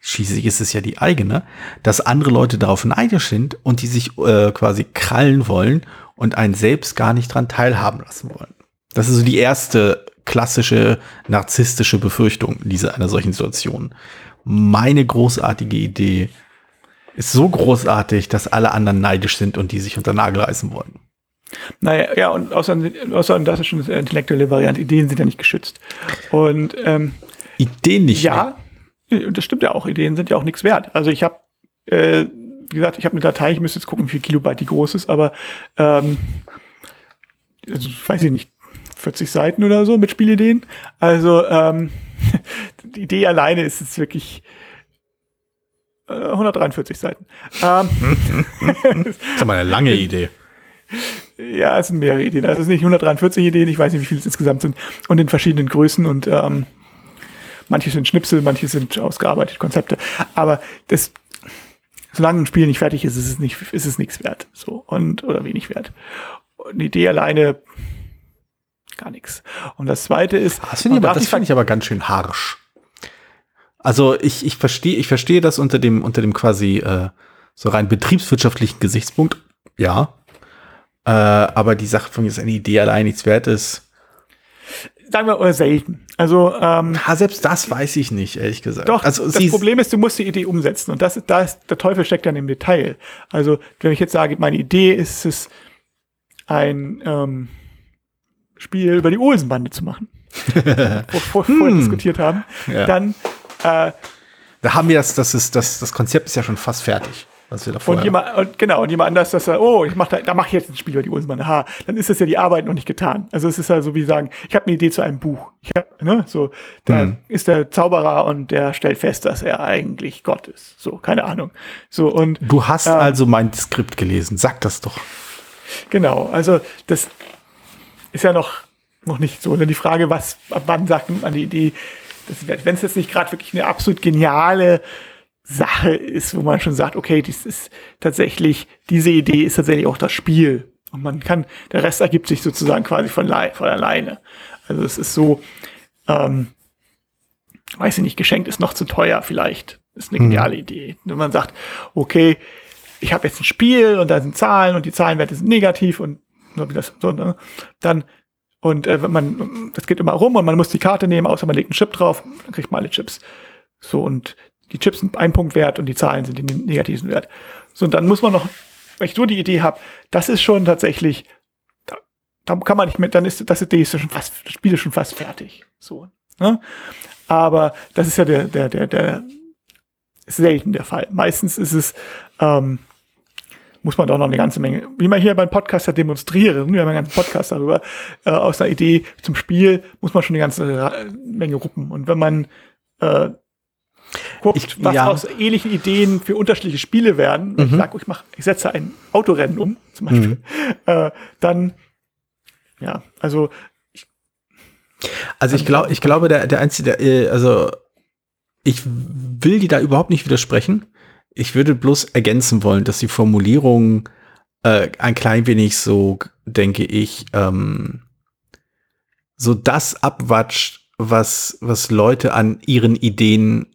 schließlich ist es ja die eigene, dass andere Leute darauf neidisch sind und die sich äh, quasi krallen wollen und einen selbst gar nicht dran teilhaben lassen wollen. Das ist so die erste klassische narzisstische Befürchtung dieser einer solchen Situation. Meine großartige Idee ist so großartig, dass alle anderen neidisch sind und die sich unter Nagel reißen wollen. Naja, ja, und außer, außer das ist schon eine intellektuelle Variante, Ideen sind ja nicht geschützt. Und ähm, Ideen nicht. Ja, das stimmt ja auch. Ideen sind ja auch nichts wert. Also ich habe, äh, wie gesagt, ich habe eine Datei, ich müsste jetzt gucken, wie viel Kilobyte die groß ist, aber ähm, also, weiß ich nicht, 40 Seiten oder so mit Spielideen. Also ähm, die Idee alleine ist jetzt wirklich äh, 143 Seiten. Ähm, das ist aber eine lange Idee. Ja, es sind mehrere Ideen. Also es sind nicht 143 Ideen, ich weiß nicht, wie viele es insgesamt sind. Und in verschiedenen Größen und ähm, Manche sind Schnipsel, manche sind ausgearbeitete Konzepte. Aber das, solange ein Spiel nicht fertig ist, ist es nicht, ist es nichts wert. So, und, oder wenig wert. Und die Idee alleine, gar nichts. Und das zweite ist. Das finde ich, aber, das find ich aber ganz schön harsch. Also ich, ich verstehe, ich verstehe das unter dem, unter dem quasi äh, so rein betriebswirtschaftlichen Gesichtspunkt, ja. Äh, aber die Sache von jetzt eine Idee allein nichts wert ist, sagen wir mal, selten. Also ähm, ja, selbst das weiß ich nicht, ehrlich gesagt. Doch, also, das Problem ist, du musst die Idee umsetzen. Und das ist, da ist, der Teufel steckt dann im Detail. Also, wenn ich jetzt sage, meine Idee ist es, ein ähm, Spiel über die Olsenbande zu machen, wo wir vorhin hm. diskutiert haben, ja. dann äh, da haben wir das, das ist, das, das Konzept ist ja schon fast fertig was wir davor und jemand, und genau, und jemand anders, dass er, oh, ich mach da, da mache ich jetzt ein Spiel über die Olsenbande, ha, dann ist das ja die Arbeit noch nicht getan. Also es ist ja so wie sagen, ich habe eine Idee zu einem Buch. Ich hab, ne, so, da mhm. ist der Zauberer und der stellt fest, dass er eigentlich Gott ist. So, keine Ahnung. So, und. Du hast ähm, also mein Skript gelesen, sag das doch. Genau, also das ist ja noch, noch nicht so. Und dann die Frage, was, ab wann sagt man die Idee, wenn es jetzt nicht gerade wirklich eine absolut geniale Sache ist, wo man schon sagt, okay, dies ist tatsächlich, diese Idee ist tatsächlich auch das Spiel. Und man kann, der Rest ergibt sich sozusagen quasi von, von alleine. Also es ist so, ähm, weiß ich nicht, geschenkt ist noch zu teuer vielleicht. Ist eine geniale mhm. Idee. Wenn man sagt, okay, ich habe jetzt ein Spiel und da sind Zahlen und die Zahlenwerte sind negativ und ne? dann und äh, man, das geht immer rum und man muss die Karte nehmen, außer man legt einen Chip drauf, dann kriegt man alle Chips. So und die Chips sind ein Punkt wert und die Zahlen sind den negativen Wert. So, und dann muss man noch, wenn ich so die Idee habe, das ist schon tatsächlich, da kann man nicht mehr, dann ist das Idee ist schon fast, das Spiel ist schon fast fertig. So. Ne? Aber das ist ja der, der, der, der selten der Fall. Meistens ist es, ähm, muss man doch noch eine ganze Menge, wie man hier beim Podcast ja demonstrieren, wir haben einen ganzen Podcast darüber, äh, aus einer Idee zum Spiel muss man schon eine ganze Menge ruppen. Und wenn man äh, guckt, ich, was ja. aus ähnlichen Ideen für unterschiedliche Spiele werden, mhm. ich sage, ich, mach, ich setze ein Autorennen um, zum Beispiel, mhm. äh, dann, ja, also also ich glaube, ich glaube, der, der einzige, der, äh, also ich will die da überhaupt nicht widersprechen. Ich würde bloß ergänzen wollen, dass die Formulierung äh, ein klein wenig so, denke ich, ähm, so das abwatscht, was, was Leute an ihren Ideen,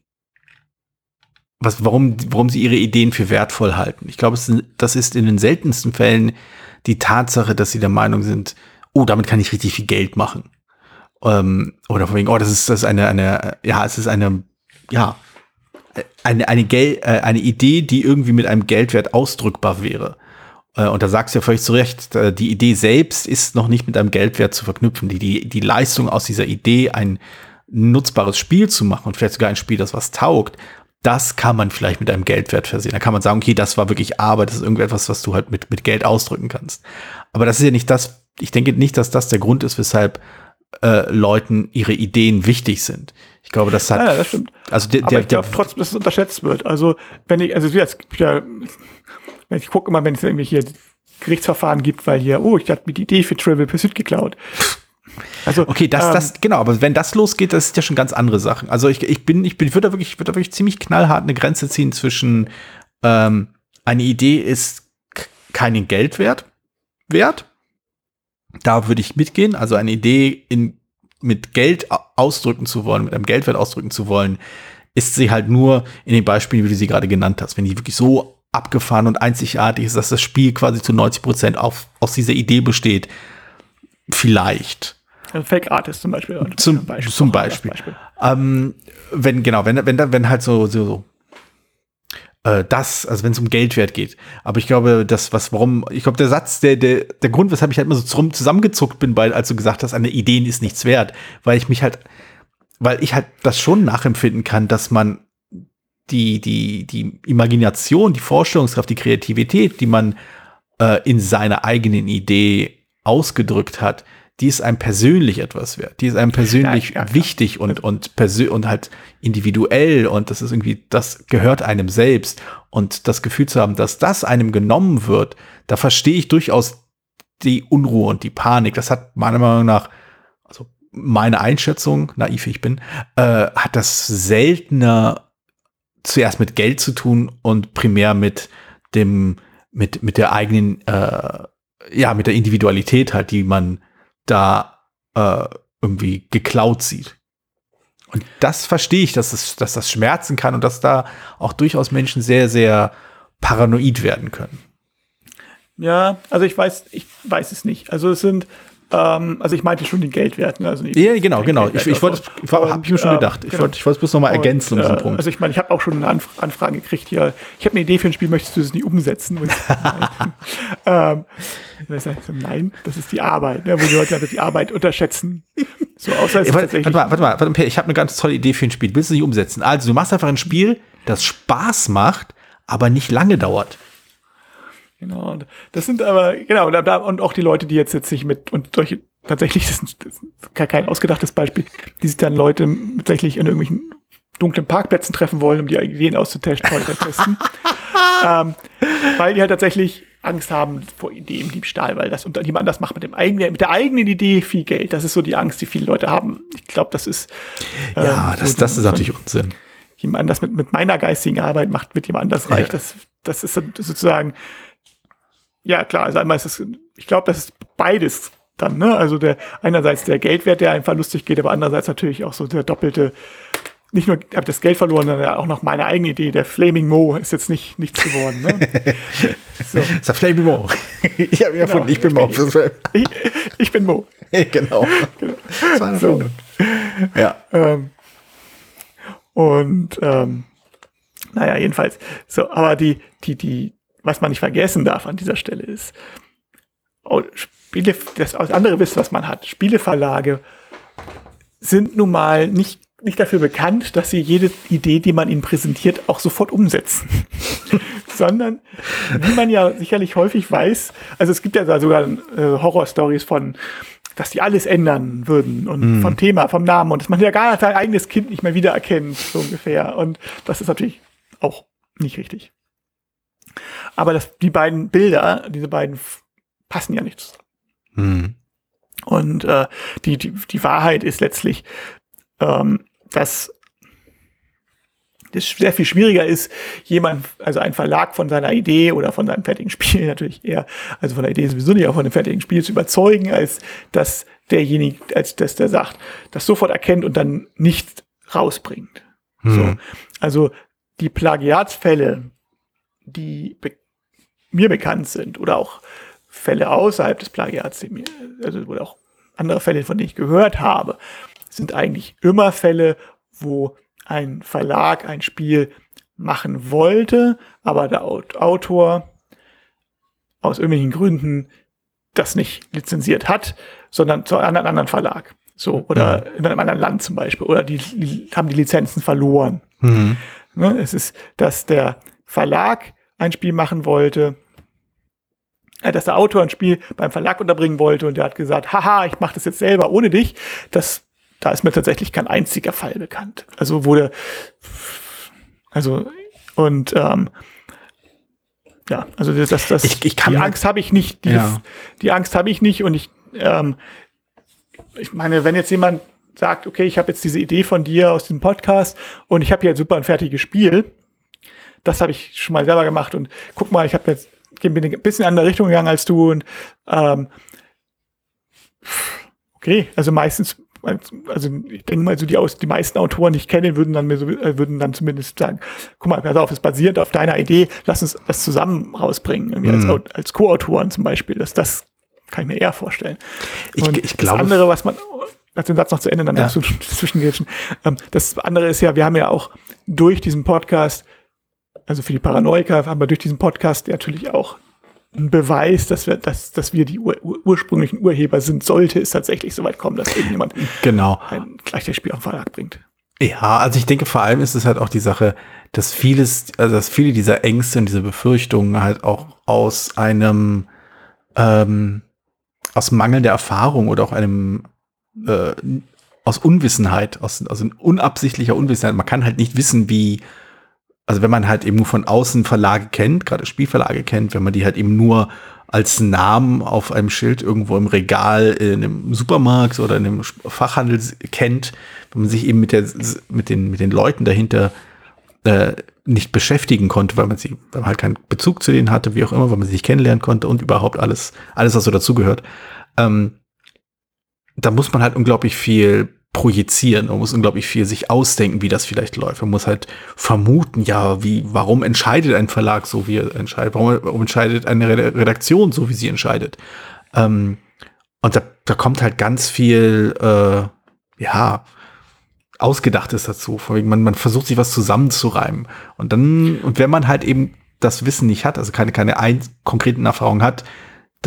was, warum, warum sie ihre Ideen für wertvoll halten. Ich glaube, das ist in den seltensten Fällen die Tatsache, dass sie der Meinung sind, oh, damit kann ich richtig viel Geld machen. Ähm, oder von wegen, oh, das ist, das ist eine, eine, ja, es ist eine ja, eine, eine, Gel äh, eine Idee, die irgendwie mit einem Geldwert ausdrückbar wäre. Äh, und da sagst du ja völlig zu Recht, äh, die Idee selbst ist noch nicht mit einem Geldwert zu verknüpfen. Die, die, die Leistung aus dieser Idee, ein nutzbares Spiel zu machen und vielleicht sogar ein Spiel, das was taugt, das kann man vielleicht mit einem Geldwert versehen. Da kann man sagen, okay, das war wirklich Arbeit, das ist irgendetwas, was du halt mit, mit Geld ausdrücken kannst. Aber das ist ja nicht das, ich denke nicht, dass das der Grund ist, weshalb äh, Leuten ihre Ideen wichtig sind. Ich glaube, das hat. Ja, das stimmt. Also der, Aber der, ich glaube trotzdem, dass es unterschätzt wird. Also wenn ich, also jetzt, ja, wenn ich gucke immer, wenn es irgendwie hier Gerichtsverfahren gibt, weil hier, oh, ich hatte mir die Idee für Trivial Pursuit geklaut. Also, okay, das, ähm, das, genau, aber wenn das losgeht, das ist ja schon ganz andere Sachen. Also ich, ich bin, ich bin, ich würde da wirklich, ich würde da wirklich ziemlich knallhart eine Grenze ziehen zwischen ähm, eine Idee ist keinen Geld wert, wert da würde ich mitgehen. Also eine Idee in, mit Geld ausdrücken zu wollen, mit einem Geldwert ausdrücken zu wollen, ist sie halt nur in den Beispielen, wie du sie gerade genannt hast. Wenn die wirklich so abgefahren und einzigartig ist, dass das Spiel quasi zu 90 Prozent aus dieser Idee besteht, vielleicht. Fake Artist zum Beispiel. Zum, Beispiel. Zum Beispiel. Beispiel. Ähm, wenn, genau, wenn, wenn, wenn halt so, so äh, das, also wenn es um Geldwert geht. Aber ich glaube, das, was, warum, ich glaube, der Satz, der, der, der Grund, weshalb ich halt immer so zusammengezuckt bin, bei, als du gesagt hast, eine Ideen ist nichts wert, weil ich mich halt, weil ich halt das schon nachempfinden kann, dass man die, die, die Imagination, die Vorstellungskraft, die Kreativität, die man äh, in seiner eigenen Idee ausgedrückt hat, die ist einem persönlich etwas wert. Die ist einem persönlich ja, ja, wichtig und, und, und halt individuell und das ist irgendwie, das gehört einem selbst. Und das Gefühl zu haben, dass das einem genommen wird, da verstehe ich durchaus die Unruhe und die Panik. Das hat meiner Meinung nach, also meine Einschätzung, naiv ich bin, äh, hat das seltener zuerst mit Geld zu tun und primär mit dem, mit, mit der eigenen, äh, ja, mit der Individualität halt, die man da äh, irgendwie geklaut sieht. Und das verstehe ich, dass, es, dass das schmerzen kann und dass da auch durchaus Menschen sehr, sehr paranoid werden können. Ja, also ich weiß, ich weiß es nicht. Also es sind, ähm, also ich meinte schon den Geldwert. Ne? Also ja, genau, genau. Ich, ich wollte, habe ich mir schon gedacht. Ich genau. wollte, ich wollte es bloß nochmal ergänzen um diesen äh, Punkt. Also ich meine, ich habe auch schon eine Anf Anfrage gekriegt hier. Ich habe eine Idee für ein Spiel, möchtest du das nicht umsetzen? ähm, nein, das ist die Arbeit, ne? wo die Leute die Arbeit unterschätzen. So außer es ja, warte, warte mal, warte mal, warte mal, ich habe eine ganz tolle Idee für ein Spiel. Willst du nicht umsetzen? Also du machst einfach ein Spiel, das Spaß macht, aber nicht lange dauert. Genau. Das sind aber, genau, und auch die Leute, die jetzt, jetzt sich mit, und solche, tatsächlich, das ist, das ist kein ausgedachtes Beispiel, die sich dann Leute tatsächlich in irgendwelchen dunklen Parkplätzen treffen wollen, um die Ideen auszutesten, testen. ähm, weil die halt tatsächlich Angst haben vor Ideendiebstahl, weil das unter jemand anders macht mit dem eigenen, mit der eigenen Idee viel Geld. Das ist so die Angst, die viele Leute haben. Ich glaube, das ist ähm, ja, das, so das ist natürlich Unsinn. Jemand anders mit, mit meiner geistigen Arbeit macht mit jemand anders reich. Ja. Das, das ist sozusagen ja, klar, also einmal ist es, ich glaube, das ist beides dann, ne? Also der einerseits der Geldwert, der einfach lustig geht, aber andererseits natürlich auch so der doppelte, nicht nur habe das Geld verloren, sondern auch noch meine eigene Idee. Der Flaming Mo ist jetzt nicht nichts geworden. Ne? so. Das ist der Flaming Mo. Ich habe genau. gefunden, ich bin Mo. Ich, ich bin Mo. genau. genau. Das war eine so. Ja. Ähm, und ähm, naja, jedenfalls. So, aber die, die, die, was man nicht vergessen darf an dieser Stelle ist, Spiele, das andere wisst, was man hat. Spieleverlage sind nun mal nicht, nicht dafür bekannt, dass sie jede Idee, die man ihnen präsentiert, auch sofort umsetzen. Sondern, wie man ja sicherlich häufig weiß, also es gibt ja da sogar äh, Horror-Stories von, dass die alles ändern würden und mm. vom Thema, vom Namen und dass man ja gar sein eigenes Kind nicht mehr wiedererkennt, so ungefähr. Und das ist natürlich auch nicht richtig. Aber das, die beiden Bilder, diese beiden passen ja nicht zusammen. Mhm. Und äh, die, die, die Wahrheit ist letztlich, ähm, dass es sehr viel schwieriger ist, jemand, also ein Verlag von seiner Idee oder von seinem fertigen Spiel natürlich eher, also von der Idee sowieso nicht, auch von dem fertigen Spiel zu überzeugen, als dass derjenige, als dass der sagt, das sofort erkennt und dann nicht rausbringt. Mhm. So. Also die Plagiatsfälle, die be mir bekannt sind oder auch Fälle außerhalb des Plagiats, mir, also oder auch andere Fälle, von denen ich gehört habe, sind eigentlich immer Fälle, wo ein Verlag ein Spiel machen wollte, aber der Autor aus irgendwelchen Gründen das nicht lizenziert hat, sondern zu einem anderen Verlag. So, oder mhm. in einem anderen Land zum Beispiel. Oder die, die haben die Lizenzen verloren. Mhm. Ne, es ist, dass der Verlag ein Spiel machen wollte, äh, dass der Autor ein Spiel beim Verlag unterbringen wollte und der hat gesagt, haha, ich mache das jetzt selber ohne dich. Das, da ist mir tatsächlich kein einziger Fall bekannt. Also wurde, also und ähm, ja, also das, das, das ich, ich kann die Angst habe ich nicht, die, ja. die Angst habe ich nicht und ich, ähm, ich meine, wenn jetzt jemand sagt, okay, ich habe jetzt diese Idee von dir aus dem Podcast und ich habe hier super ein fertiges Spiel, das habe ich schon mal selber gemacht und guck mal, ich habe jetzt bin ein bisschen in andere Richtung gegangen als du und ähm, okay, also meistens, also ich denke mal, so die, aus, die meisten Autoren, die ich kenne, würden dann mir so, äh, würden dann zumindest sagen, guck mal, pass auf, es basiert auf deiner Idee, lass uns das zusammen rausbringen, irgendwie mhm. als, als Co-Autoren zum Beispiel, dass das kann ich mir eher vorstellen. Ich, und ich glaube, das andere, was man, lass den Satz noch zu Ende, dann ja. zwischengrätschen. Ähm, das andere ist ja, wir haben ja auch durch diesen Podcast also für die Paranoiker, haben wir durch diesen Podcast natürlich auch einen Beweis, dass wir, dass, dass wir die ur ursprünglichen Urheber sind, sollte es tatsächlich so weit kommen, dass irgendjemand genau. ein gleiches Spiel auf den Verlag bringt. Ja, also ich denke, vor allem ist es halt auch die Sache, dass vieles, also dass viele dieser Ängste und diese Befürchtungen halt auch aus einem ähm, aus mangelnder Erfahrung oder auch einem äh, aus Unwissenheit, aus, aus unabsichtlicher Unwissenheit. Man kann halt nicht wissen, wie also wenn man halt eben nur von außen Verlage kennt, gerade Spielverlage kennt, wenn man die halt eben nur als Namen auf einem Schild irgendwo im Regal in einem Supermarkt oder in einem Fachhandel kennt, wenn man sich eben mit der mit den mit den Leuten dahinter äh, nicht beschäftigen konnte, weil man sie weil man halt keinen Bezug zu denen hatte, wie auch immer, weil man sie nicht kennenlernen konnte und überhaupt alles alles was so dazugehört. Ähm, da muss man halt unglaublich viel projizieren. Man muss unglaublich viel sich ausdenken, wie das vielleicht läuft. Man muss halt vermuten, ja, wie, warum entscheidet ein Verlag so, wie er entscheidet? Warum, warum entscheidet eine Redaktion so, wie sie entscheidet? Ähm, und da, da kommt halt ganz viel, äh, ja, Ausgedachtes dazu. Man, man versucht sich was zusammenzureimen. Und dann, und wenn man halt eben das Wissen nicht hat, also keine, keine ein, konkreten Erfahrungen hat,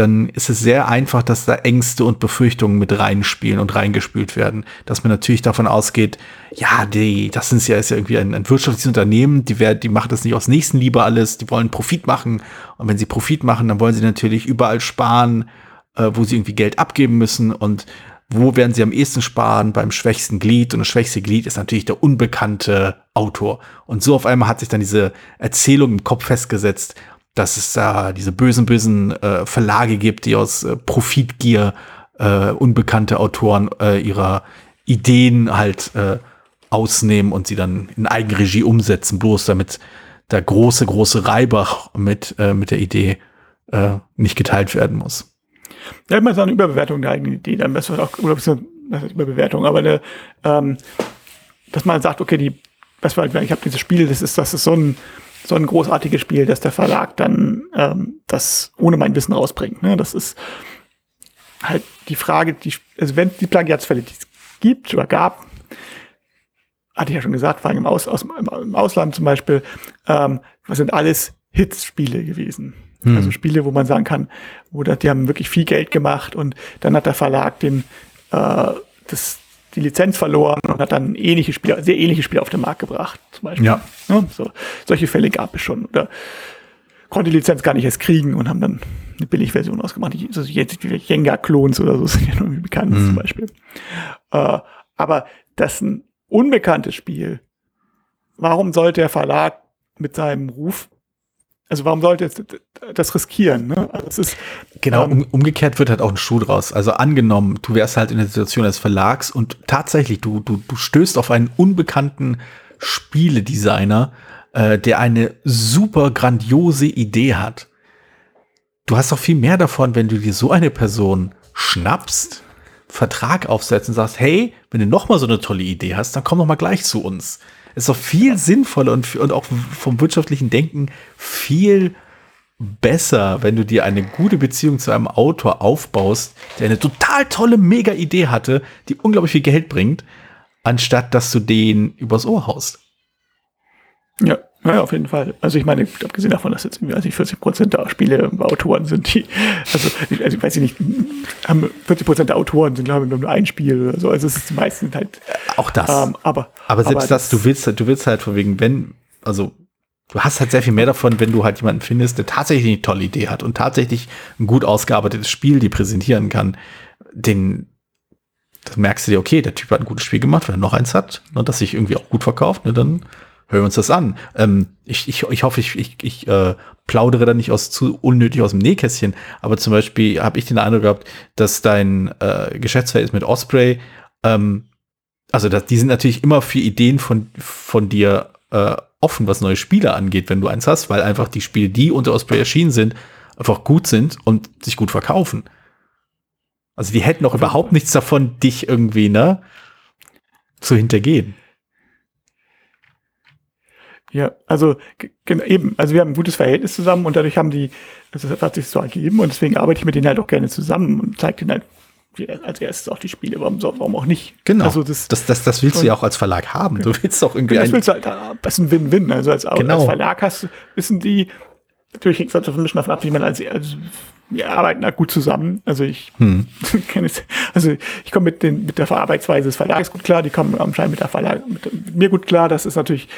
dann ist es sehr einfach, dass da Ängste und Befürchtungen mit reinspielen und reingespült werden. Dass man natürlich davon ausgeht, ja, die, das ist ja, ist ja irgendwie ein, ein wirtschaftliches Unternehmen, die, werden, die machen das nicht aus Nächstenliebe alles, die wollen Profit machen. Und wenn sie Profit machen, dann wollen sie natürlich überall sparen, äh, wo sie irgendwie Geld abgeben müssen. Und wo werden sie am ehesten sparen? Beim schwächsten Glied. Und das schwächste Glied ist natürlich der unbekannte Autor. Und so auf einmal hat sich dann diese Erzählung im Kopf festgesetzt dass es da diese bösen, bösen äh, Verlage gibt, die aus äh, Profitgier äh, unbekannte Autoren äh, ihrer Ideen halt äh, ausnehmen und sie dann in Eigenregie umsetzen, bloß damit der große, große Reibach mit, äh, mit der Idee äh, nicht geteilt werden muss. Ja, immer so eine Überbewertung der eigenen Idee, dann besser auch, oder Überbewertung, aber eine, ähm, dass man sagt, okay, die, was war, ich habe dieses Spiel, das ist, das ist so ein, so ein großartiges Spiel, dass der Verlag dann ähm, das ohne mein Wissen rausbringt. Ne? Das ist halt die Frage, die, also wenn die Plagiatsfälle, die es gibt oder gab, hatte ich ja schon gesagt, vor allem im, Aus, aus, im Ausland zum Beispiel, ähm, was sind alles Hits-Spiele gewesen. Hm. Also Spiele, wo man sagen kann, wo das, die haben wirklich viel Geld gemacht und dann hat der Verlag den, äh, das, die Lizenz verloren und hat dann ähnliche Spiele, sehr ähnliche Spiele auf den Markt gebracht, zum Beispiel. Ja. ja so, solche Fälle gab es schon. Oder konnte die Lizenz gar nicht erst kriegen und haben dann eine Billigversion ausgemacht. Die, also jetzt die Jenga-Klons oder so sind ja noch bekannt mhm. zum Beispiel. Äh, aber das ein unbekanntes Spiel, warum sollte der Verlag mit seinem Ruf also warum sollte es das riskieren? Ne? Also ist, genau, ähm, um, umgekehrt wird halt auch ein Schuh draus. Also angenommen, du wärst halt in der Situation des Verlags und tatsächlich, du, du, du stößt auf einen unbekannten Spieledesigner, äh, der eine super grandiose Idee hat. Du hast doch viel mehr davon, wenn du dir so eine Person schnappst, Vertrag aufsetzt und sagst, hey, wenn du noch mal so eine tolle Idee hast, dann komm doch mal gleich zu uns ist doch viel sinnvoller und, und auch vom wirtschaftlichen Denken viel besser, wenn du dir eine gute Beziehung zu einem Autor aufbaust, der eine total tolle, mega Idee hatte, die unglaublich viel Geld bringt, anstatt dass du den übers Ohr haust. Ja, ja, auf jeden Fall. Also ich meine, abgesehen davon, dass jetzt irgendwie, also 40 Prozent der Spiele bei Autoren sind, die, also, also ich weiß nicht, haben 40 Prozent der Autoren sind, glaube ich, nur ein Spiel oder so. Also es ist die meisten halt. Auch das. Ähm, aber, aber selbst aber das, das, du willst, du willst halt von wegen, wenn, also du hast halt sehr viel mehr davon, wenn du halt jemanden findest, der tatsächlich eine tolle Idee hat und tatsächlich ein gut ausgearbeitetes Spiel, die präsentieren kann, den, das merkst du dir, okay, der Typ hat ein gutes Spiel gemacht, wenn er noch eins hat und das sich irgendwie auch gut verkauft, ne, dann hören wir uns das an. Ähm, ich, ich, ich hoffe, ich, ich, ich äh, plaudere da nicht aus zu unnötig aus dem Nähkästchen, aber zum Beispiel habe ich den Eindruck gehabt, dass dein äh, Geschäftsverhältnis mit Osprey, ähm, also das, die sind natürlich immer für Ideen von, von dir äh, offen, was neue Spiele angeht, wenn du eins hast, weil einfach die Spiele, die unter Osprey erschienen sind, einfach gut sind und sich gut verkaufen. Also die hätten auch überhaupt nichts davon, dich irgendwie, ne, zu hintergehen. Ja, also eben, also wir haben ein gutes Verhältnis zusammen und dadurch haben die, also das hat sich so ergeben und deswegen arbeite ich mit denen halt auch gerne zusammen und zeige denen halt als erstes auch die Spiele, warum, warum auch nicht. Genau. Also das, das, das, das willst und, du ja auch als Verlag haben. Du willst doch irgendwie. Das willst du halt, das ist ein Win-Win. Also als, genau. als Verlag hast, wissen die, natürlich hängt es halt ein bisschen davon ab, wie man als, also wir arbeiten da gut zusammen. Also ich hm. kenne es, also ich komme mit, den, mit der Verarbeitsweise des Verlags gut klar, die kommen anscheinend mit der Verlag, mit, mit mir gut klar. Das ist natürlich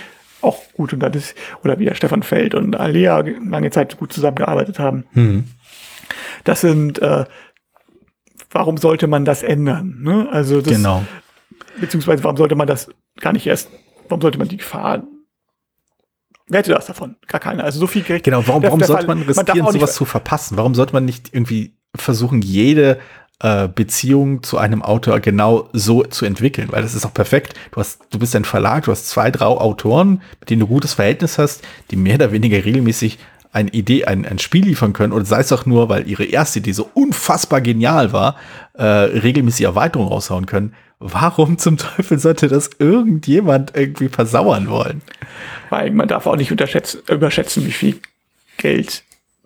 auch gut und das ist, oder wie der Stefan Feld und Alea lange Zeit gut zusammengearbeitet haben. Mhm. Das sind, äh, warum sollte man das ändern? Ne? Also das, genau. Beziehungsweise warum sollte man das gar nicht erst, warum sollte man die Gefahr Wer hätte das davon? Gar keiner. Also so viel Geld. Genau, warum, warum sollte man riskieren, man sowas zu verpassen? Warum sollte man nicht irgendwie versuchen, jede äh, Beziehung zu einem Autor genau so zu entwickeln, weil das ist auch perfekt. Du hast, du bist ein Verlag, du hast zwei, drei Autoren, mit denen du gutes Verhältnis hast, die mehr oder weniger regelmäßig eine Idee, ein, ein Spiel liefern können oder sei es auch nur, weil ihre erste Idee so unfassbar genial war, äh, regelmäßig Erweiterungen raushauen können. Warum zum Teufel sollte das irgendjemand irgendwie versauern wollen? Weil man darf auch nicht überschätzen, wie viel Geld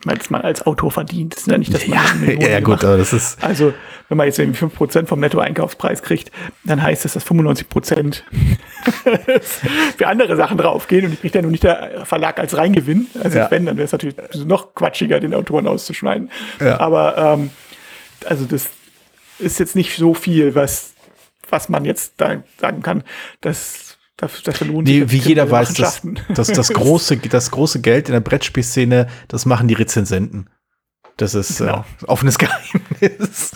als man als Autor verdient. Das ist ja nicht, dass man. Ja, ja, gut, aber das ist. Also, wenn man jetzt irgendwie 5% vom Nettoeinkaufspreis kriegt, dann heißt das, dass 95% für andere Sachen draufgehen und die kriegt ja nur nicht der Verlag als Reingewinn. Also, ja. wenn, dann wäre es natürlich noch quatschiger, den Autoren auszuschneiden. Ja. Aber, ähm, also, das ist jetzt nicht so viel, was, was man jetzt da sagen kann, dass das, das lohnt nee, wie jeder weiß, dass, dass das, große, das große Geld in der Brettspielszene, das machen die Rezensenten. Das ist genau. äh, offenes Geheimnis.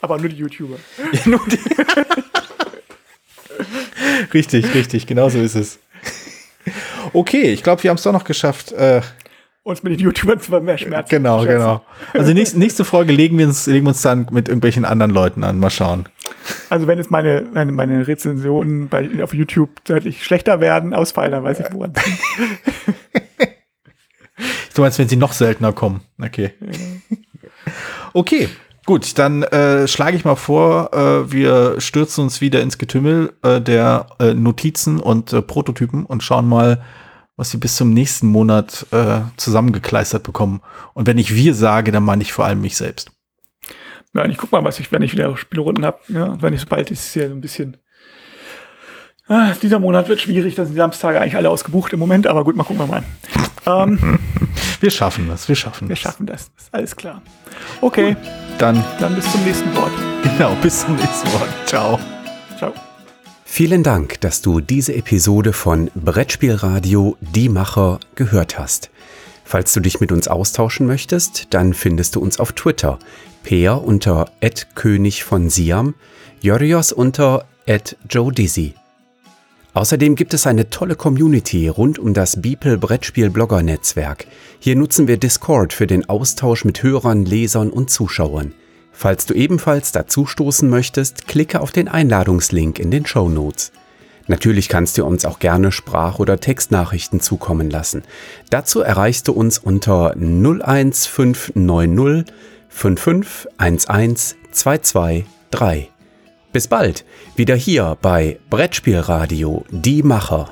Aber nur die YouTuber. Ja, nur die richtig, richtig, genau so ist es. Okay, ich glaube, wir haben es doch noch geschafft, äh, uns mit den YouTubern zu mehr Schmerzen. Genau, genau. Also nächste, nächste Folge legen wir, uns, legen wir uns dann mit irgendwelchen anderen Leuten an. Mal schauen. Also wenn jetzt meine, meine, meine Rezensionen bei, auf YouTube deutlich schlechter werden, ausfallen, dann weiß ich woran. du meinst, wenn sie noch seltener kommen. Okay. Okay. Gut, dann äh, schlage ich mal vor, äh, wir stürzen uns wieder ins Getümmel äh, der äh, Notizen und äh, Prototypen und schauen mal, was sie bis zum nächsten Monat äh, zusammengekleistert bekommen. Und wenn ich wir sage, dann meine ich vor allem mich selbst. Ja, ich guck mal, was ich, wenn ich wieder Spielrunden habe. Ja, wenn ich sobald ist es ja so ein bisschen. Ah, dieser Monat wird schwierig, da sind die Samstage eigentlich alle ausgebucht im Moment, aber gut, mal gucken wir mal. ähm, Wir schaffen das, wir schaffen Wir das. schaffen das. Ist alles klar. Okay, Dann, dann bis zum nächsten Wort. genau, bis zum nächsten Mal. Ciao. Ciao. Vielen Dank, dass du diese Episode von Brettspielradio Die Macher gehört hast. Falls du dich mit uns austauschen möchtest, dann findest du uns auf Twitter. Peer unter König von Siam, Jorios unter Joe Dizzy. Außerdem gibt es eine tolle Community rund um das Beeple Brettspiel Blogger Netzwerk. Hier nutzen wir Discord für den Austausch mit Hörern, Lesern und Zuschauern. Falls du ebenfalls dazustoßen möchtest, klicke auf den Einladungslink in den Show Notes. Natürlich kannst du uns auch gerne Sprach- oder Textnachrichten zukommen lassen. Dazu erreichst du uns unter 01590 5511 223. Bis bald, wieder hier bei Brettspielradio Die Macher.